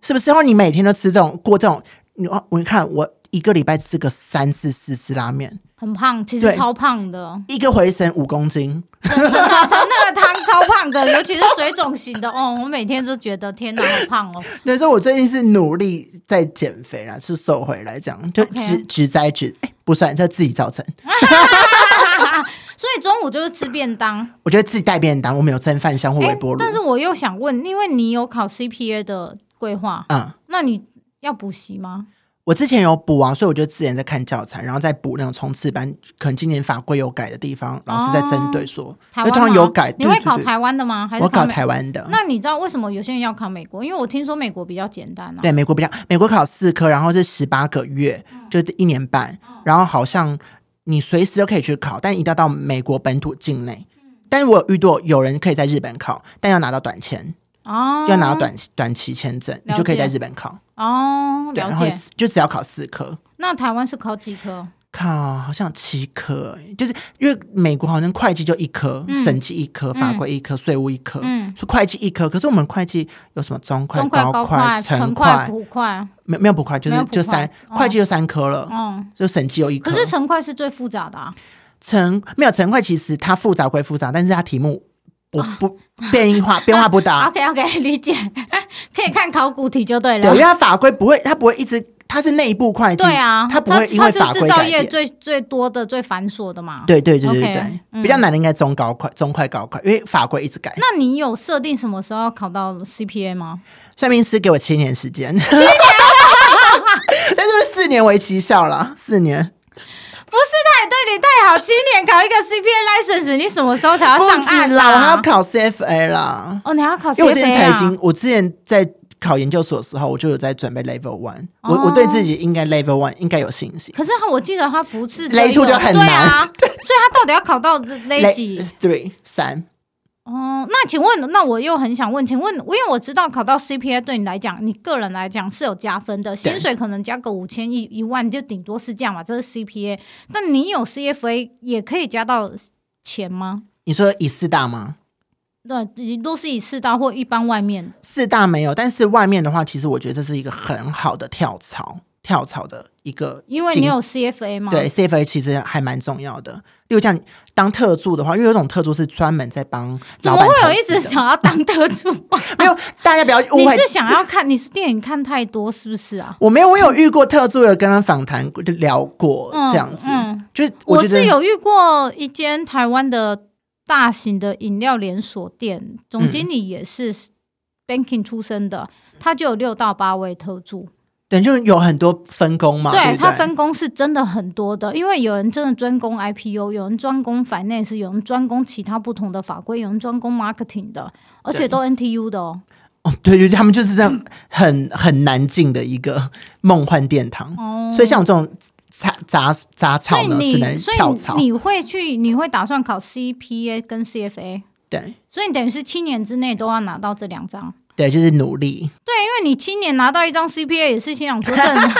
是不是？然后你每天都吃这种过这种，你我看我一个礼拜吃个三次四次拉面，很胖，其实超胖的，一个回神五公斤，真的，那个汤超胖的，尤其是水肿型的。哦，我每天都觉得天哪，好胖哦。所以说我最近是努力在减肥啦，是瘦回来这样，就只只在只，哎，不算，这自己造成。所以中午就是吃便当，我觉得自己带便当，我没有蒸饭箱或微波炉。但是我又想问，因为你有考 CPA 的规划，嗯，那你要补习吗？我之前有补啊，所以我就自然在看教材，然后再补那种冲刺班。可能今年法规有改的地方，老师在针对说，因为通常有改。你会考台湾的吗？还是我考台湾的？那你知道为什么有些人要考美国？因为我听说美国比较简单啊。对，美国比较，美国考四科，然后是十八个月，就一年半，然后好像。你随时都可以去考，但一定要到美国本土境内。嗯、但是我有遇到有人可以在日本考，但要拿到短签哦，要拿到短短期签证，你就可以在日本考哦。对，然后就只要考四科。那台湾是考几科？靠，好像七科，就是因为美国好像会计就一科，嗯、审计一科，法规一科，税务一科，嗯，是会计一科。可是我们会计有什么中会、高会、成会、普会？没没有普会，就是就三会计就三科了，嗯，就审计有一科。可是成会是最复杂的啊，成没有成会，其实它复杂归复杂，但是它题目不不变化 变化不大。OK OK，理解，可以看考古题就对了。对，因为它法规不会，它不会一直。它是内部会计，对啊，它不会因为法规制造业最最多的、最繁琐的嘛。对对对对对，比较难的应该中高快、中快高快，因为法规一直改。那你有设定什么时候要考到 CPA 吗？算命师给我七年时间，七年，但是四年为期效了，四年。不是，他也对你太好，七年考一个 CPA license，你什么时候才要上岸啦？我还要考 CFA 啦。哦，你还要考 CFA 啊？因为我之前财经，我之前在考研究所的时候，我就有在准备 Level One。我我对自己应该 Level One 应该有信心。可是我记得他不是 Level Two 就很难啊，所以他到底要考到 Level 几？Three 三。哦，那请问，那我又很想问，请问，因为我知道考到 CPA 对你来讲，你个人来讲是有加分的，薪水可能加个五千一一万，就顶多是这样嘛，这是 CPA。但你有 CFA 也可以加到钱吗？你说以四大吗？对，都是以四大或一般外面。四大没有，但是外面的话，其实我觉得这是一个很好的跳槽。跳槽的一个，因为你有 CFA 吗？对，CFA 其实还蛮重要的。例如像当特助的话，因为有一种特助是专门在帮老板。怎么会有一直想要当特助？没有，大家不要误会。你是想要看？你是电影看太多是不是啊？我没有，我有遇过特助，有跟他访谈就聊过这样子。就是我，我是有遇过一间台湾的大型的饮料连锁店，总经理也是 banking 出身的，嗯、他就有六到八位特助。对，就有很多分工嘛。对，他分工是真的很多的，因为有人真的专攻 IPO，有人专攻 finance，有人专攻其他不同的法规，有人专攻 marketing 的，而且都 NTU 的哦。哦，对对，他们就是这样很很难进的一个梦幻殿堂。哦，所以像我这种杂杂杂草呢，只能跳槽。所以你会去，你会打算考 CPA 跟 CFA？对，所以你等于是七年之内都要拿到这两张。对，就是努力。对，因为你七年拿到一张 CPA 也是心想说，真的，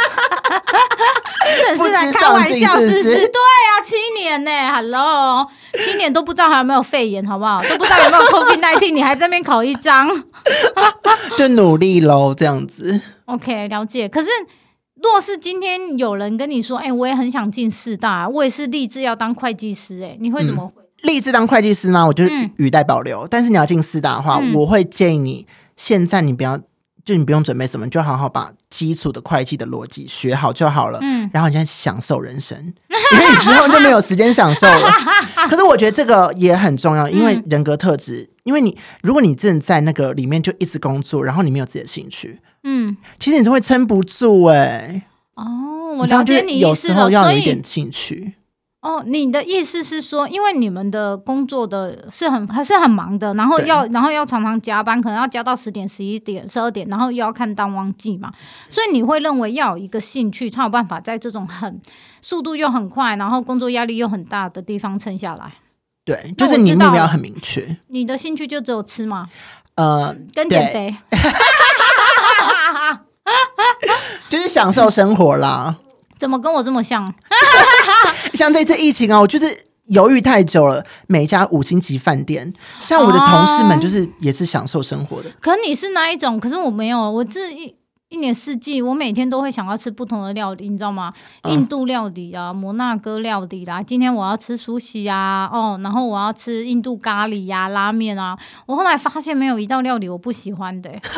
真的是在开玩笑，是不是？对啊，七年呢，Hello，七年都不知道还有没有肺炎，好不好？都不知道有没有 COVID nineteen，你还在那边考一张，就努力喽，这样子。OK，了解。可是，若是今天有人跟你说，哎、欸，我也很想进四大，我也是立志要当会计师，哎，你会怎么回？立志当会计师吗？我就是语带保留。嗯、但是你要进四大的话，嗯、我会建议你。现在你不要，就你不用准备什么，你就好好把基础的会计的逻辑学好就好了。嗯，然后你现在享受人生，因为你之后就没有时间享受了。可是我觉得这个也很重要，因为人格特质，嗯、因为你如果你真的在那个里面就一直工作，然后你没有自己的兴趣，嗯，其实你就会撑不住哎、欸。哦，我了解你意思了，有时候要有一点兴趣。哦，你的意思是说，因为你们的工作的是很还是很忙的，然后要然后要常常加班，可能要加到十点、十一点、十二点，然后又要看淡旺季嘛，所以你会认为要有一个兴趣，才有办法在这种很速度又很快，然后工作压力又很大的地方撑下来。对，就是你目标很明确。你的兴趣就只有吃吗？呃，跟减肥，就是享受生活啦。怎么跟我这么像？像这次疫情啊，我就是犹豫太久了。每一家五星级饭店，像我的同事们，就是也是享受生活的。可你是哪一种？可是我没有，我这一。一年四季，我每天都会想要吃不同的料理，你知道吗？嗯、印度料理啊，摩纳哥料理啦、啊。今天我要吃苏西啊，哦，然后我要吃印度咖喱呀、啊、拉面啊。我后来发现没有一道料理我不喜欢的、欸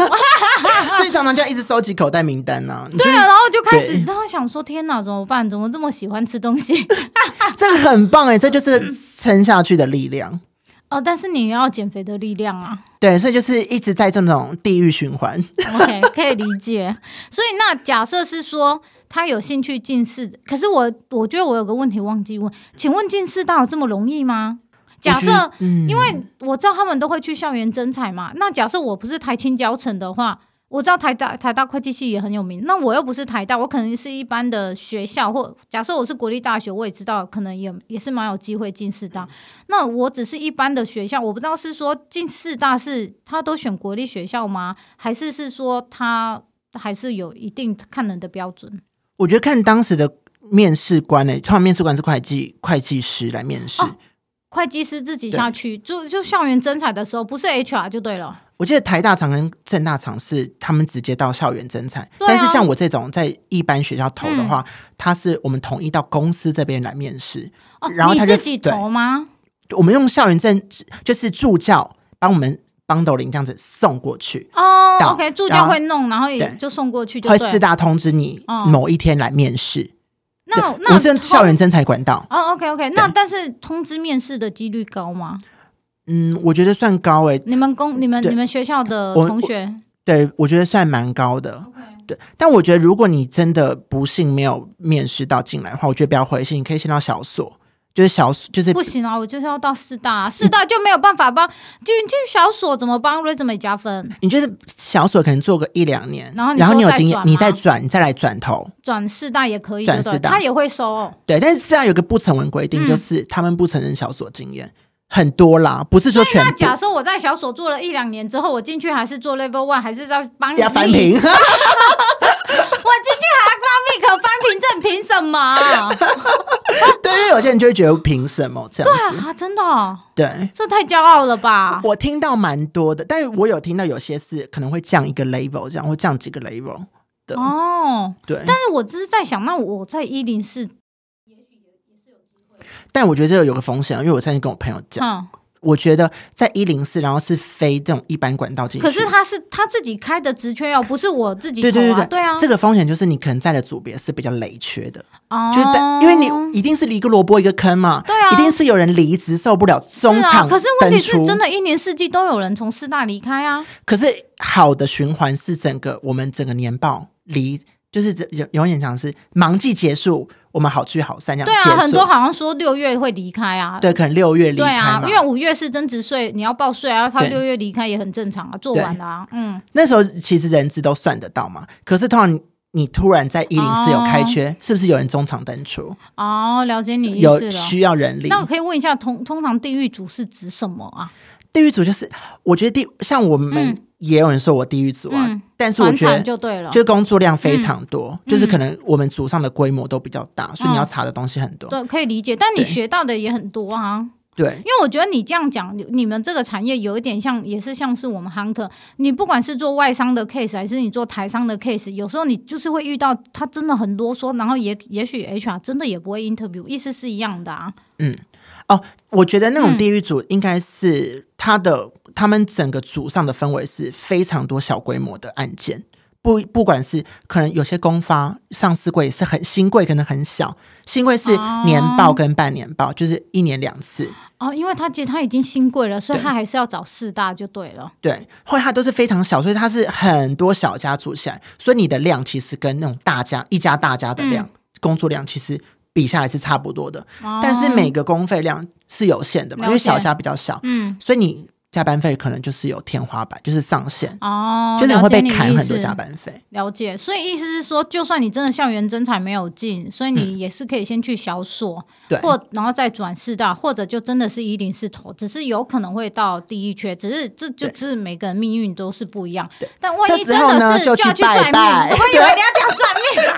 所以常常就要一直收集口袋名单呢、啊。对啊，然后就开始，然后想说：天哪，怎么办？怎么这么喜欢吃东西？这个很棒哎、欸，这就是撑下去的力量。哦，但是你要减肥的力量啊！对，所以就是一直在这种地狱循环。OK，可以理解。所以那假设是说他有兴趣近视，可是我我觉得我有个问题忘记问，请问近视到有这么容易吗？假设，嗯、因为我知道他们都会去校园征才嘛，那假设我不是台清交成的话。我知道台大台大会计系也很有名，那我又不是台大，我可能是一般的学校，或假设我是国立大学，我也知道可能也也是蛮有机会进四大。那我只是一般的学校，我不知道是说进四大是他都选国立学校吗？还是是说他还是有一定看人的标准？我觉得看当时的面试官诶、欸，通常面试官是会计会计师来面试。哦会计师自己下去，就就校园征才的时候，不是 HR 就对了。我记得台大厂跟正大厂是他们直接到校园征才，啊、但是像我这种在一般学校投的话，嗯、他是我们统一到公司这边来面试，哦、然后他就自己投吗？我们用校园证，就是助教帮我们 bundling 这样子送过去。哦到，OK，助教会弄，然后也就送过去就，会四大通知你某一天来面试。哦那那我是校园征才管道哦，OK OK，那但是通知面试的几率高吗？嗯，我觉得算高诶。你们公、你们、你们学校的同学，对，我觉得算蛮高的。对，但我觉得如果你真的不幸没有面试到进来的话，我觉得不要灰心，你可以先到小所，就是小就是不行啊，我就是要到四大、啊，四大就没有办法帮，就你去小所怎么帮 resume 加分？你就是小所可能做个一两年，然后然后你有经验，你再转，你再来转头转四大也可以，转四大他也会收、哦。对，但是四大有个不成文规定，就是他们不承认小所经验。嗯很多啦，不是说全部。那假设我在小所做了一两年之后，我进去还是做 level one，还是在帮你？要翻评。我进去还要帮 Vick 翻评，证凭什么？对，因为有些人就会觉得凭什么这样子？对啊，真的、哦。对，这太骄傲了吧？我听到蛮多的，但是我有听到有些是可能会降一个 level，这样或降几个 level 的。哦，对。但是我只是在想，那我在一零四。但我觉得这个有个风险，因为我曾经跟我朋友讲，嗯、我觉得在一零四，然后是非这种一般管道进去，可是他是他自己开的职缺，要不是我自己、啊、对对对对，对。啊，这个风险就是你可能在的组别是比较累缺的，哦、就是因为你一定是一个萝卜一个坑嘛，对啊，一定是有人离职受不了中场、啊，可是问题是真的，一年四季都有人从四大离开啊。可是好的循环是整个我们整个年报离。就是有有点像是忙季结束，我们好聚好散这样。对啊，很多好像说六月会离开啊。对，可能六月离开。对啊，因为五月是增值税，你要报税啊。他六月离开也很正常啊，做完了啊。嗯，那时候其实人资都算得到嘛。可是通常你突然在一零四有开缺，哦、是不是有人中场登出？哦，了解你意思了。有需要人力。那我可以问一下，通通常地狱组是指什么啊？地狱组就是，我觉得地像我们。嗯也有人说我地狱组啊，嗯、但是我觉得就对了，就是工作量非常多，嗯、就是可能我们组上的规模都比较大，嗯、所以你要查的东西很多。对，可以理解，但你学到的也很多啊。对，因为我觉得你这样讲，你们这个产业有一点像，也是像是我们 Hunter，你不管是做外商的 case 还是你做台商的 case，有时候你就是会遇到他真的很啰嗦，然后也也许 HR 真的也不会 interview，意思是一样的啊。嗯，哦，我觉得那种地狱组应该是他的。嗯他们整个组上的氛围是非常多小规模的案件，不不管是可能有些公发上市柜是很新柜，可能很小，新柜是年报跟半年报，哦、就是一年两次哦。因为他其实他已经新柜了，所以他还是要找四大就对了。对，后来他都是非常小，所以他是很多小家组起来，所以你的量其实跟那种大家一家大家的量、嗯、工作量其实比下来是差不多的，哦、但是每个公费量是有限的嘛，因为小家比较小，嗯，所以你。加班费可能就是有天花板，就是上限哦，就是你会被砍很多加班费。了解，所以意思是说，就算你真的校园征才没有进，所以你也是可以先去小所，对、嗯，或然后再转四大，或者就真的是一零四投，只是有可能会到第一缺，只是这就只是每个人命运都是不一样。对但万一真的是就要去算命，我以为你要讲算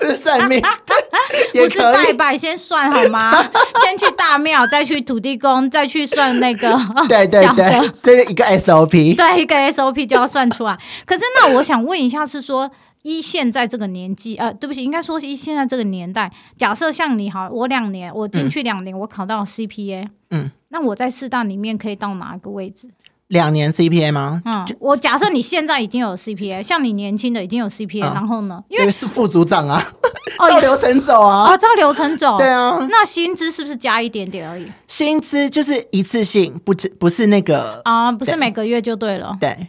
命，算命 不是拜拜，先算好吗？先去大庙，再去土地公，再去算那个。对对对，对。一个 SOP，对，一个 SOP 就要算出来。可是，那我想问一下，是说一现在这个年纪，呃，对不起，应该说是一现在这个年代，假设像你好，我两年，我进去两年，嗯、我考到 CPA，嗯，那我在四大里面可以到哪个位置？两年 CPA 吗？嗯，我假设你现在已经有 CPA，像你年轻的已经有 CPA，、嗯、然后呢？因为是副组长啊，照流程走啊，啊，照流程走，对啊。那薪资是不是加一点点而已？薪资就是一次性，不不是那个啊，不是每个月就对了，对，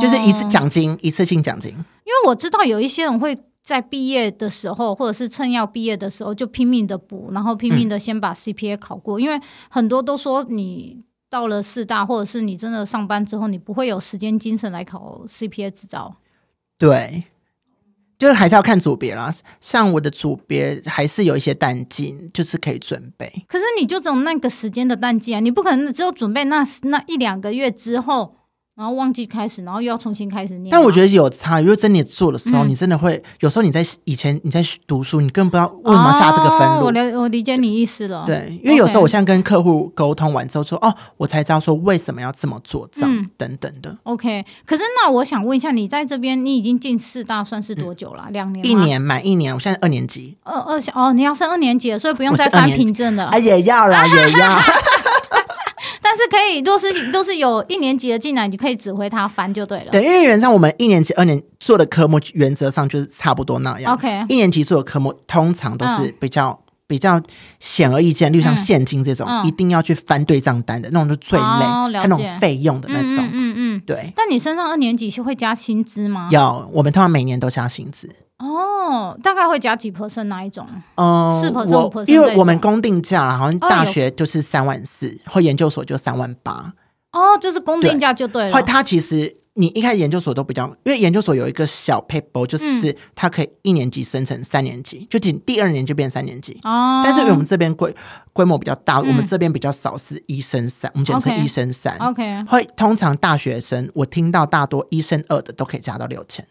就是一次奖金，嗯、一次性奖金。因为我知道有一些人会在毕业的时候，或者是趁要毕业的时候就拼命的补，然后拼命的先把 CPA 考过，嗯、因为很多都说你。到了四大，或者是你真的上班之后，你不会有时间精神来考 CPA 执照。对，就是还是要看组别啦。像我的组别还是有一些淡季，就是可以准备。可是你就只有那个时间的淡季啊，你不可能只有准备那那一两个月之后。然后忘记开始，然后又要重新开始念。但我觉得有差，如果真的做的时候，嗯、你真的会有时候你在以前你在读书，你根本不知道为什么下这个分路。哦、我了，我理解你意思了。对，因为有时候我现在跟客户沟通完之后说，哦，我才知道说为什么要这么做，这样、嗯、等等的。OK，可是那我想问一下，你在这边你已经进四大算是多久了？嗯、两年？一年满一年，我现在二年级。二二哦，你要升二年级了，所以不用再翻凭证了。啊，也要啦，也要。但是可以，若是都是有一年级的进来，你可以指挥他翻就对了。对，因为原则上我们一年级、二年做的科目原则上就是差不多那样。OK，一年级做的科目通常都是比较、嗯、比较显而易见，例如像现金这种，嗯、一定要去翻对账单的那种，就最累，哦、还有那种费用的那种。嗯嗯，嗯对。但你身上二年级是会加薪资吗？有，我们通常每年都加薪资。哦哦，大概会加几 percent 哪一种？嗯，四 percent 因为我们公定价好像大学就是三万四，哦，或研究所就三万八。哦，就是公定价就对了。或它其实。你一开始研究所都比较，因为研究所有一个小 paper，就是它可以一年级升成三年级，嗯、就仅第二年就变三年级。哦。但是因为我们这边规规模比较大，嗯、我们这边比较少是一升三，我们简称一升三。OK。会通常大学生，我听到大多一升二的都可以加到六千。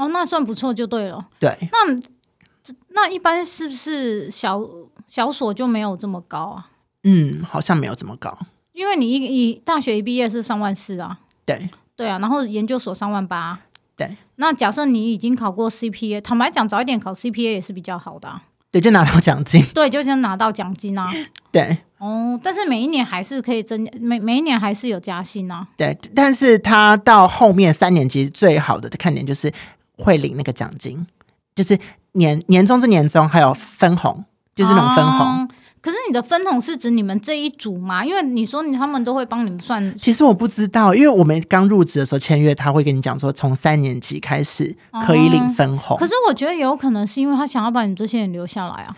哦，那算不错就对了。对。那那一般是不是小小所就没有这么高啊？嗯，好像没有这么高。因为你一一大学一毕业是三万四啊。对。对啊，然后研究所三万八。对，那假设你已经考过 CPA，坦白讲，早一点考 CPA 也是比较好的啊。对，就拿到奖金。对，就先拿到奖金啊。对。哦，但是每一年还是可以增，每每一年还是有加薪啊。对，但是他到后面三年级最好的看点就是会领那个奖金，就是年年终是年终，还有分红，就是那种分红。哦可是你的分红是指你们这一组吗？因为你说你他们都会帮你们算。其实我不知道，因为我们刚入职的时候签约，他会跟你讲说，从三年级开始可以领分红。哦。可是我觉得有可能是因为他想要把你们这些人留下来啊。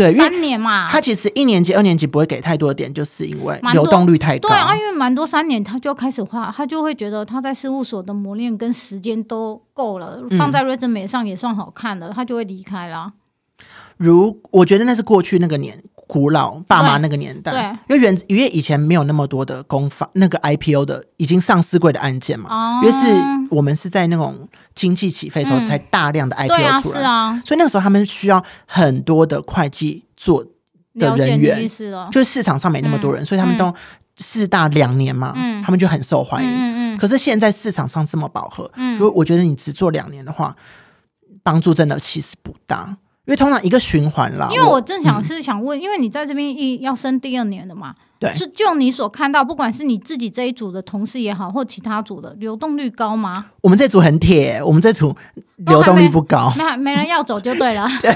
对，三年嘛。他其实一年级、二年级不会给太多的点，就是因为流动率太高。对啊，因为蛮多三年他就开始画，他就会觉得他在事务所的磨练跟时间都够了，放在 resume 上也算好看了，嗯、他就会离开了。如我觉得那是过去那个年。古老爸妈那个年代，对，因为原因为以前没有那么多的公法，那个 IPO 的已经上市柜的案件嘛，哦、因为是我们是在那种经济起飞的时候才大量的 IPO 出来，所以那个时候他们需要很多的会计做的人员，就是市场上没那么多人，嗯、所以他们都四大两年嘛，嗯、他们就很受欢迎。可是现在市场上这么饱和，嗯、所以我觉得你只做两年的话，帮助真的其实不大。因为通常一个循环啦，因为我正想是想问，嗯、因为你在这边一要升第二年的嘛，对，是就你所看到，不管是你自己这一组的同事也好，或其他组的流动率高吗？我们这组很铁，我们这组流动率不高，没没人要走就对了，对。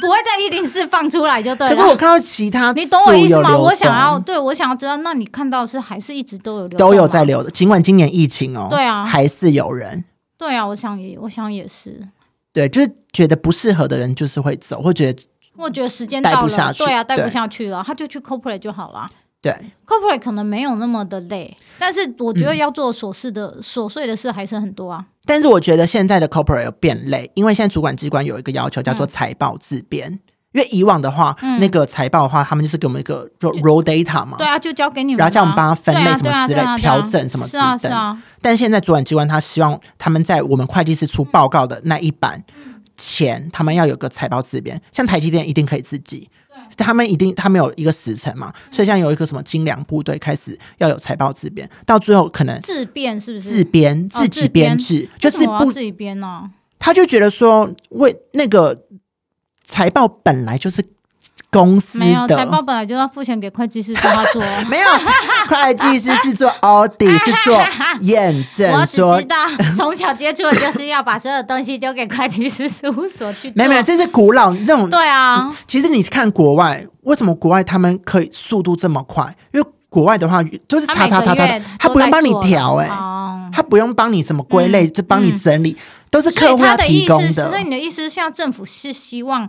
不会在一零四放出来就对了。可是我看到其他，你懂我意思吗？我想要对我想要知道，那你看到是还是一直都有流，都有在流的，尽管今年疫情哦，对啊，还是有人，对啊，我想也我想也是。对，就是觉得不适合的人就是会走，会觉得我觉得时间待不下去，对啊，待不下去了，他就去 corporate 就好了。对，corporate 可能没有那么的累，但是我觉得要做琐事的琐碎的事还是很多啊。但是我觉得现在的 corporate 有变累，因为现在主管机关有一个要求叫做财报自编。因为以往的话，那个财报的话，他们就是给我们一个 raw data 嘛，对啊，就交给你们，然后叫我们帮他分类什么之类，调整什么之类的。但现在主管机关他希望他们在我们会计师出报告的那一版前，他们要有个财报自编，像台积电一定可以自己，他们一定他们有一个时辰嘛，所以像有一个什么精良部队开始要有财报自编，到最后可能自编是不是？自编自己编制，就是不自己编呢？他就觉得说为那个。财报本来就是公司的，没有财报本来就要付钱给会计师帮他做，没有会计师是做 audit 是做验证。我只知道从小接触的就是要把所有东西丢给会计师事务所去做。没有没有，这是古老那种。对啊，其实你看国外，为什么国外他们可以速度这么快？因为国外的话就是查查查查，他不用帮你调哎，他不用帮你什么归类，就帮你整理。都是客户要提供的，所以你的意思是，现在政府是希望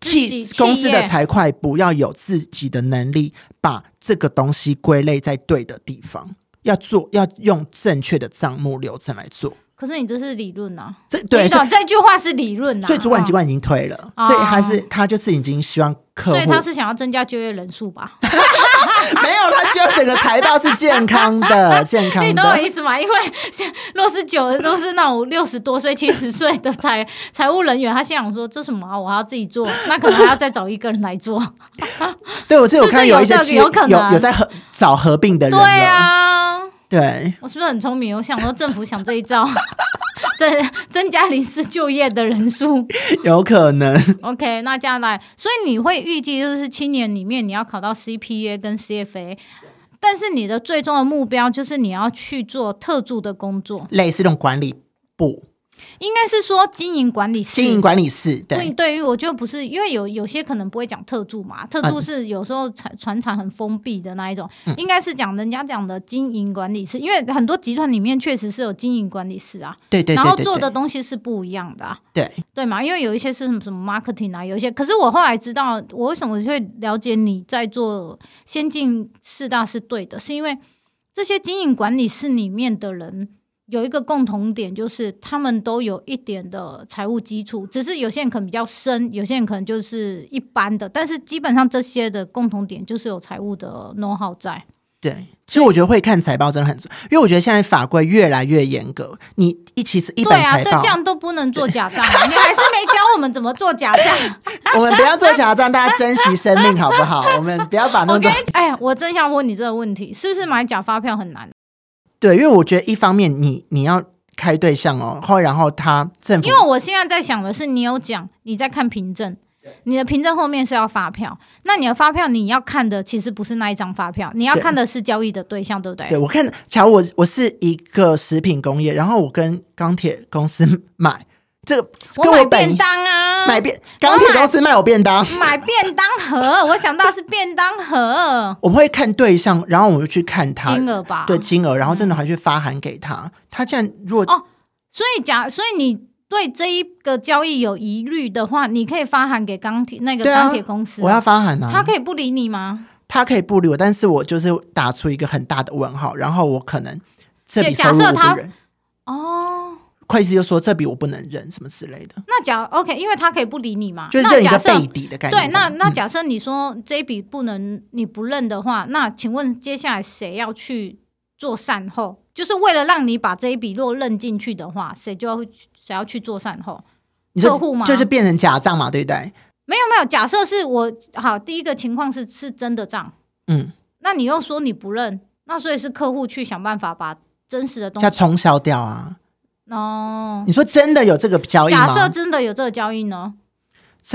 企公司的财会不要有自己的能力，把这个东西归类在对的地方，要做，要用正确的账目流程来做。可是你这是理论啊，这对这句话是理论啊，所以主管机关已经退了，所以还是他就是已经希望客户，所以他是想要增加就业人数吧？没有，他希望整个财报是健康的，健康的。你懂我意思吗？因为若是九都是那种六十多岁、七十岁的财财务人员，他心想说：“这什么啊？我还要自己做，那可能还要再找一个人来做。”对，我这有看有一些有有有在合找合并的人，对啊，对，我是不是很聪明？我想说政府想这一招。增增加临时就业的人数，有可能。OK，那接下来，所以你会预计就是七年里面你要考到 CPA 跟 CFA，但是你的最终的目标就是你要去做特助的工作，类似这种管理部。应该是说经营管理室，经营管理室，对。对于，我觉得不是，因为有有些可能不会讲特助嘛，特助是有时候船船厂很封闭的那一种，嗯、应该是讲人家讲的经营管理室，因为很多集团里面确实是有经营管理室啊，对对，对，对，对，然后做的东西是不一样的、啊，对。对嘛，因为有一些是什么什么 marketing 啊，有一些，可是我后来知道，我为什么会了解你在做先进四大是对的，是因为这些经营管理室里面的人。有一个共同点，就是他们都有一点的财务基础，只是有些人可能比较深，有些人可能就是一般的。但是基本上这些的共同点就是有财务的 know how 在。对，其实我觉得会看财报真的很重要，因为我觉得现在法规越来越严格，你一其实一本财报，对啊，对，这样都不能做假账，你还是没教我们怎么做假账。我们不要做假账，大家珍惜生命好不好？我们不要把那么多。Okay? 哎呀，我真想问你这个问题，是不是买假发票很难？对，因为我觉得一方面你你要开对象哦，后然后他政府，因为我现在在想的是，你有讲你在看凭证，你的凭证后面是要发票，那你的发票你要看的其实不是那一张发票，你要看的是交易的对象，对，对不对？对，我看，假如我我是一个食品工业，然后我跟钢铁公司 买。这个，我买便当啊，买便钢铁公司卖我便当，买便当盒，我想到是便当盒。我们会看对象，然后我就去看他金额吧，对金额，然后真的还去发函给他。嗯、他这样如果哦，所以假，所以你对这一个交易有疑虑的话，你可以发函给钢铁那个钢铁公司、我要发函啊。他可以不理你吗？他可以不理我，但是我就是打出一个很大的问号，然后我可能这笔假设他哦。会计师又说这笔我不能认，什么之类的。那假 OK，因为他可以不理你嘛，就是认一个背底的概念。对，那那假设你说这一笔不能你不认的话，嗯、那请问接下来谁要去做善后？就是为了让你把这一笔若认进去的话，谁就要谁要去做善后？客户吗？就是变成假账嘛，对不对？没有没有，假设是我好，第一个情况是是真的账，嗯，那你又说你不认，那所以是客户去想办法把真实的东西要冲销掉啊。哦，oh, 你说真的有这个交易吗？假设真的有这个交易呢？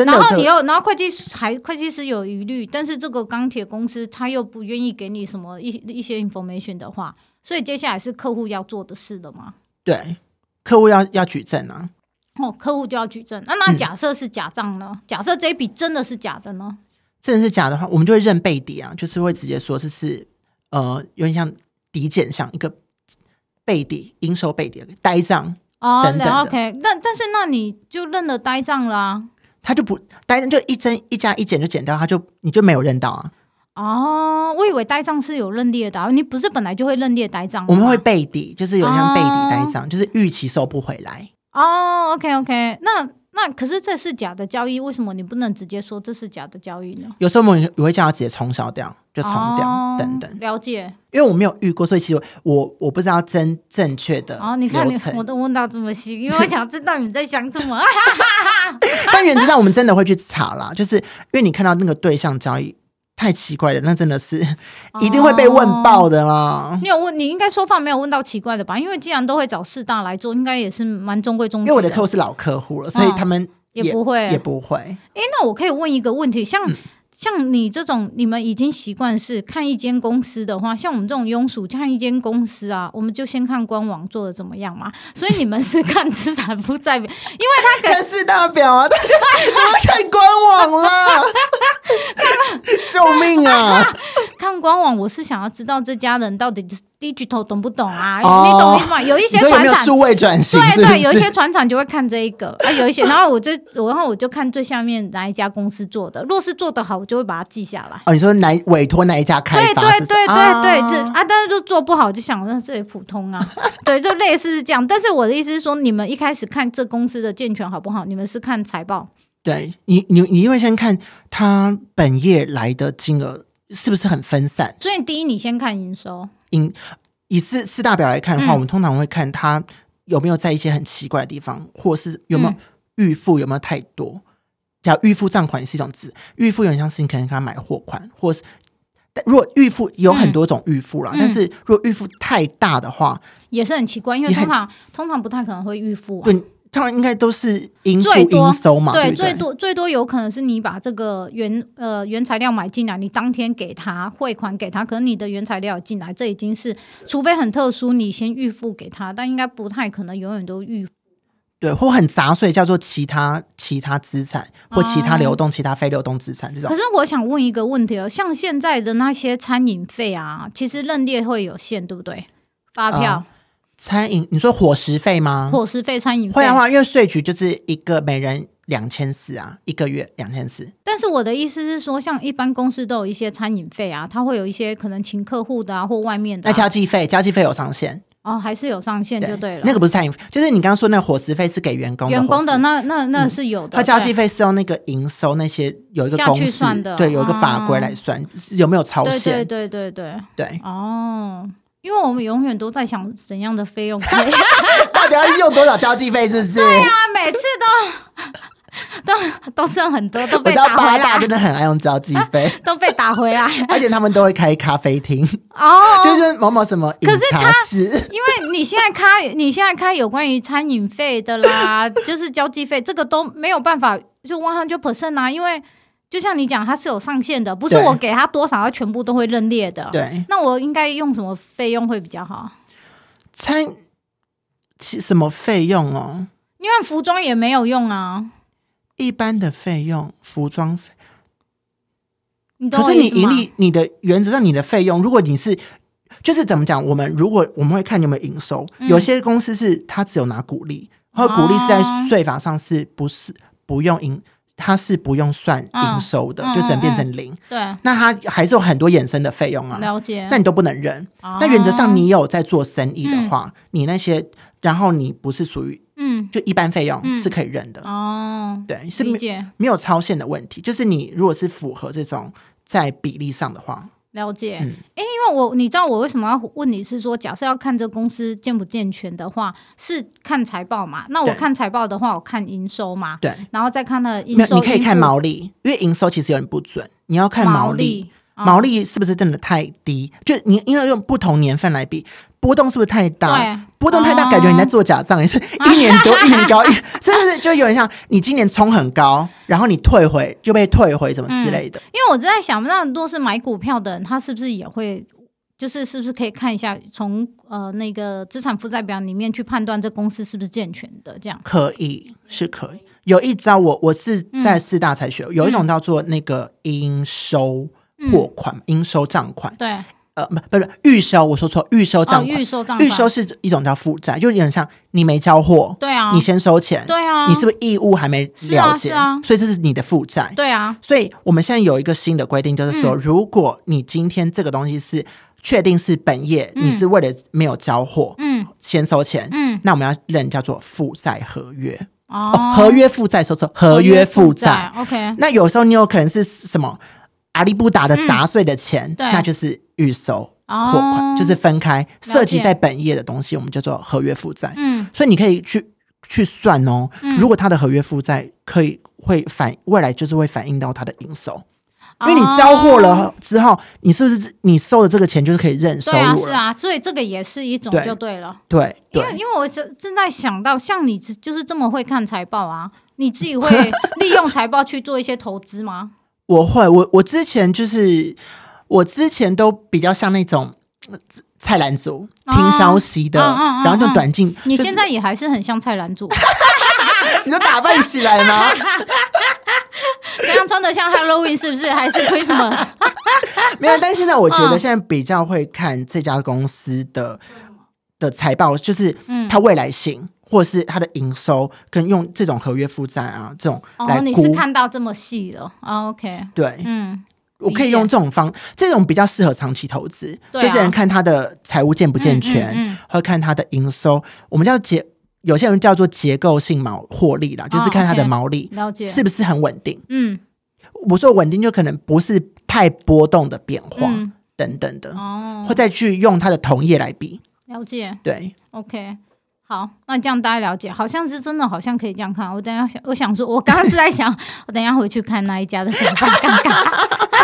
然后你又，然后会计还会计师有疑虑，但是这个钢铁公司他又不愿意给你什么一一些 information 的话，所以接下来是客户要做的事了吗？对，客户要要举证啊。哦，客户就要举证。那那假设是假账呢？嗯、假设这一笔真的是假的呢？真的是假的话，我们就会认背底啊，就是会直接说这是呃，有点像抵减，像一个。背底应收背底呆账哦，等等的 OK，但但是那你就认了呆账啦，他就不呆账就一增一加一减就减掉，他就你就没有认到啊。哦，我以为呆账是有认列的，你不是本来就会认列呆账？我们会背底，就是有点像背底呆账，哦、就是预期收不回来。哦，OK OK，那。那可是这是假的交易，为什么你不能直接说这是假的交易呢？有时候我们也会叫他直接冲销掉，就冲掉、哦、等等。了解，因为我没有遇过，所以其实我我不知道真正确的。哦，你看你我都问到这么细，因为我想知道你在想什么。但原则上我们真的会去查啦，就是因为你看到那个对象交易。太奇怪了，那真的是一定会被问爆的啦。哦、你有问，你应该说话没有问到奇怪的吧？因为既然都会找四大来做，应该也是蛮中规中矩。因为我的客户是老客户了，所以他们也不会也不会。哎，那我可以问一个问题，像。嗯像你这种，你们已经习惯是看一间公司的话，像我们这种庸俗看一间公司啊，我们就先看官网做的怎么样嘛。所以你们是看资产负债表，因为他看四 大表啊，他怎么看官网啦？救命啊！看官网，我是想要知道这家人到底是。Digital 懂不懂啊？哦、你懂意思吗？有一些传产数位转型，对对，有一些船厂就会看这一个 啊，有一些，然后我就，然后我就看最下面哪一家公司做的，若是做得好，我就会把它记下来。哦，你说哪委托哪一家开发？对对对对对，啊，啊，但是就做不好，就想说这也普通啊，对，就类似是这样。但是我的意思是说，你们一开始看这公司的健全好不好？你们是看财报？对你，你你因为先看他本业来的金额是不是很分散？所以第一，你先看营收。营以四四大表来看的话，嗯、我们通常会看它有没有在一些很奇怪的地方，或是有没有预付有没有太多。假如预付账款也是一种字，预付有点像是你可能给他买货款，或是但如果预付有很多种预付啦，嗯、但是如果预付太大的话，也是很奇怪，因为通常通常不太可能会预付、啊。对。他们应该都是应付应收嘛，对，对，对，最多最多有可能是你把这个原呃原材料买进来，你当天给他汇款给他，可能你的原材料进来，这已经是除非很特殊，你先预付给他，但应该不太可能永远都预付。对，或很杂碎，叫做其他其他资产或其他流动、嗯、其他非流动资产这种。可是我想问一个问题哦，像现在的那些餐饮费啊，其实认列会有限，对不对？发票、呃、餐饮，你说伙食费吗？伙食费、餐饮费会的话，因为税局就是一个每人两千四啊，一个月两千四。但是我的意思是说，像一般公司都有一些餐饮费啊，它会有一些可能请客户的啊，或外面的、啊。那交际费，交际费有上限。哦，还是有上限就对了。那个不是餐饮，就是你刚刚说那个伙食费是给员工的，员工的那那那是有的。他交际费是用那个营收那些有一个公式算的，对，有一个法规来算，有没有超限？对对对对对。哦，因为我们永远都在想怎样的费用可以，到底要用多少交际费？是不是？对呀，每次都。都都剩很多，都被打回来。八大真的很爱用交际 费，都被打回来。而且他们都会开咖啡厅 哦，就是某某什么饮茶室。可是他，因为你现在开，你现在开有关于餐饮费的啦，就是交际费，这个都没有办法就 one hundred percent 啊。因为就像你讲，它是有上限的，不是我给他多少，他全部都会认列的。对，那我应该用什么费用会比较好？餐什么费用哦？因为服装也没有用啊。一般的费用，服装费。可是你盈利，你的原则上你的费用，如果你是，就是怎么讲？我们如果我们会看你有没有营收，嗯、有些公司是它只有拿股利，或股利是在税法上是不是不用营，它是不用算营收的，嗯、就只能变成零。对、嗯，那它还是有很多衍生的费用啊。了解，那你都不能认。哦、那原则上你有在做生意的话，嗯、你那些，然后你不是属于。嗯，就一般费用是可以认的、嗯、哦。对，是没没有超限的问题。就是你如果是符合这种在比例上的话，了解。哎、嗯欸，因为我你知道我为什么要问你是说，假设要看这公司健不健全的话，是看财报嘛？那我看财报的话，我看营收嘛？对，然后再看它的营收，你可以看毛利，因为营收其实有点不准，你要看毛利。毛利毛利是不是真的太低？就你因为用不同年份来比，波动是不是太大？波动太大，感觉你在做假账，也是一年多一年高，真的 是就有点像你今年冲很高，然后你退回就被退回什么之类的？嗯、因为我正在想，那如果是买股票的人，他是不是也会，就是是不是可以看一下从呃那个资产负债表里面去判断这公司是不是健全的？这样可以是可以。有一招我我是在四大才学，嗯、有一种叫做那个应收。货款、应收账款，对，呃，不，不是预收，我说错，预收账款，预收账，预收是一种叫负债，就有点像你没交货，对啊，你先收钱，对啊，你是不是义务还没了解？啊？所以这是你的负债，对啊。所以我们现在有一个新的规定，就是说，如果你今天这个东西是确定是本业，你是为了没有交货，嗯，先收钱，嗯，那我们要认叫做负债合约，哦，合约负债，说错，合约负债，OK。那有时候你有可能是什么？阿里不达的杂碎的钱，嗯、那就是预收货款，哦、就是分开涉及在本业的东西，我们叫做合约负债。嗯，所以你可以去去算哦，嗯、如果他的合约负债可以会反未来就是会反映到他的营收，哦、因为你交货了之后，你是不是你收的这个钱就是可以认收入了？是啊，所以这个也是一种就对了。对，对，因为因为我正正在想到，像你就是这么会看财报啊，你自己会 利用财报去做一些投资吗？我会，我我之前就是，我之前都比较像那种菜篮族，听消息的，然后用短进。你现在也还是很像菜篮族，你都打扮起来吗？这样穿的像 Halloween 是不是？还是 Christmas？没有，但现在我觉得现在比较会看这家公司的的财报，就是它未来性。或是它的营收跟用这种合约负债啊，这种来，哦，你是看到这么细了，哦，OK，对，嗯，我可以用这种方，这种比较适合长期投资，啊、就是人看它的财务健不健全，嗯嗯嗯、或看它的营收，我们叫结，有些人叫做结构性毛获利啦，就是看它的毛利，了解。是不是很稳定，嗯，我说稳定就可能不是太波动的变化、嗯、等等的，哦，或再去用它的同业来比，了解，对，OK。好，那这样大家了解，好像是真的，好像可以这样看。我等一下想，我想说，我刚刚是在想，我等一下回去看那一家的财报，尴尬。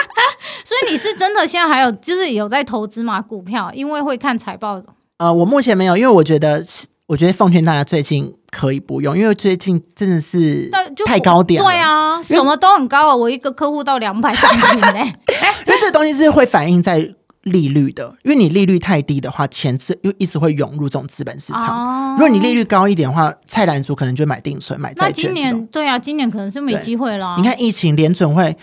所以你是真的现在还有就是有在投资吗？股票，因为会看财报。呃，我目前没有，因为我觉得，我觉得奉劝大家最近可以不用，因为最近真的是太高点了。对啊，什么都很高啊，我一个客户到两百涨停呢。因为这个东西是会反映在。利率的，因为你利率太低的话，钱是又一直会涌入这种资本市场。如果你利率高一点的话，菜篮族可能就买定存、买债券。那今年对啊，今年可能是没机会了。你看疫情，联准会。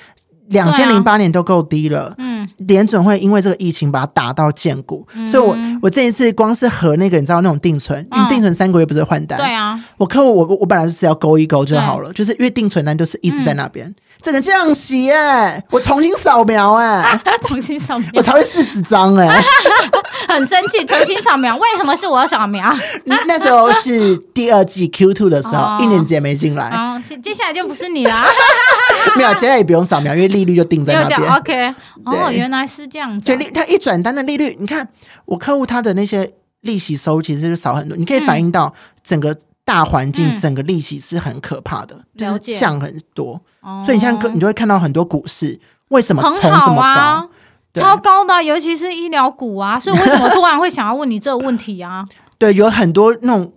两千零八年都够低了，嗯，联准会因为这个疫情把它打到见骨，嗯、所以我我这一次光是和那个你知道那种定存，嗯、因为定存三个月不是换单，对啊，我客户我我本来是只要勾一勾就好了，就是因为定存单就是一直在那边。嗯整个降息耶！我重新扫描哎，重新扫描，我才会四十张哎，很生气，重新扫描，为什么是我要扫描？那时候是第二季 Q two 的时候，一年级没进来，哦，接下来就不是你了，没有，接下来也不用扫描，因为利率就定在那边。OK，哦，原来是这样子，所以他一转单的利率，你看我客户他的那些利息收其实是少很多，你可以反映到整个。大环境整个利息是很可怕的，嗯、就是降很多，所以你现在你就会看到很多股市为什么冲这么高，啊、超高的，尤其是医疗股啊，所以为什么突然会想要问你这个问题啊？对，有很多那种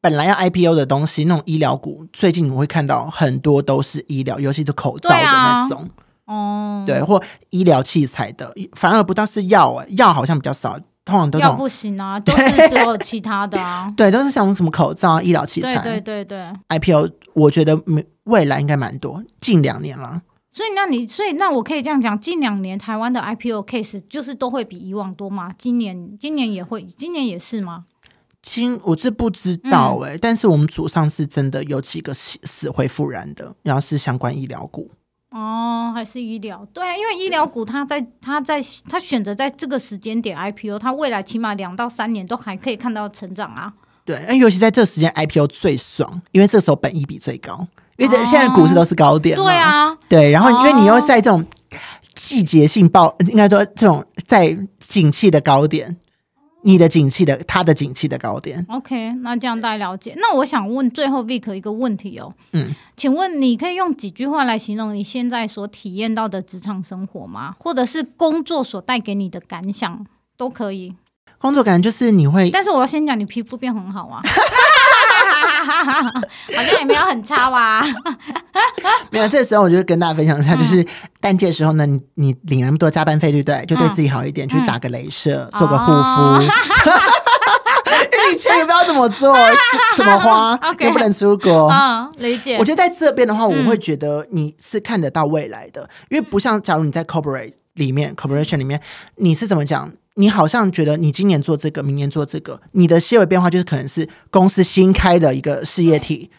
本来要 IPO 的东西，那种医疗股，最近你会看到很多都是医疗，尤其是口罩的那种，哦、啊，对，或医疗器材的，反而不到是药，哎，药好像比较少。通常都要不行啊，都是只有其他的啊。对，都是像什么口罩、医疗器材。对对对对。IPO 我觉得未来应该蛮多，近两年了。所以那你，所以那我可以这样讲，近两年台湾的 IPO case 就是都会比以往多吗？今年今年也会，今年也是吗？今我这不知道哎、欸，嗯、但是我们组上是真的有几个死死灰复燃的，然后是相关医疗股。哦，还是医疗？对啊，因为医疗股它在它在它选择在这个时间点 IPO，它未来起码两到三年都还可以看到成长啊。对，那尤其在这个时间 IPO 最爽，因为这时候本益比最高，因为这现在股市都是高点。对啊，对，然后因为你又在这种季节性爆，应该说这种在景气的高点。你的景气的，他的景气的高点。OK，那这样大家了解。那我想问最后 Vic 一个问题哦。嗯，请问你可以用几句话来形容你现在所体验到的职场生活吗？或者是工作所带给你的感想都可以。工作感就是你会，但是我要先讲，你皮肤变很好啊。好像也没有很差吧？没有，这个时候我就跟大家分享一下，就是淡季的时候呢，你你领那么多加班费，对不对？就对自己好一点，去打个镭射，做个护肤。因为你钱也不知道怎么做，怎么花，又不能出国。理解。我觉得在这边的话，我会觉得你是看得到未来的，因为不像假如你在 corporate 里面，corporation 里面，你是怎么讲？你好像觉得你今年做这个，明年做这个，你的细微变化就是可能是公司新开的一个事业体，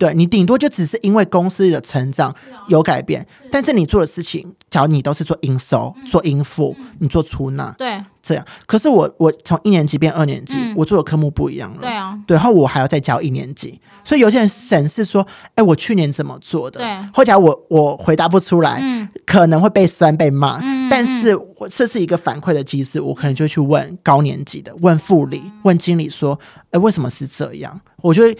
对，你顶多就只是因为公司的成长有改变，是。但是你做的事情，假如你都是做应收、嗯、做应付，嗯、你做出纳，对。这样，可是我我从一年级变二年级，嗯、我做的科目不一样了。对啊，对，然后我还要再教一年级，所以有些人审视说，哎，我去年怎么做的？对，或者我我回答不出来，嗯、可能会被酸被骂。嗯、但是我这是一个反馈的机制，我可能就去问高年级的，问副理，问经理说，哎，为什么是这样？我就会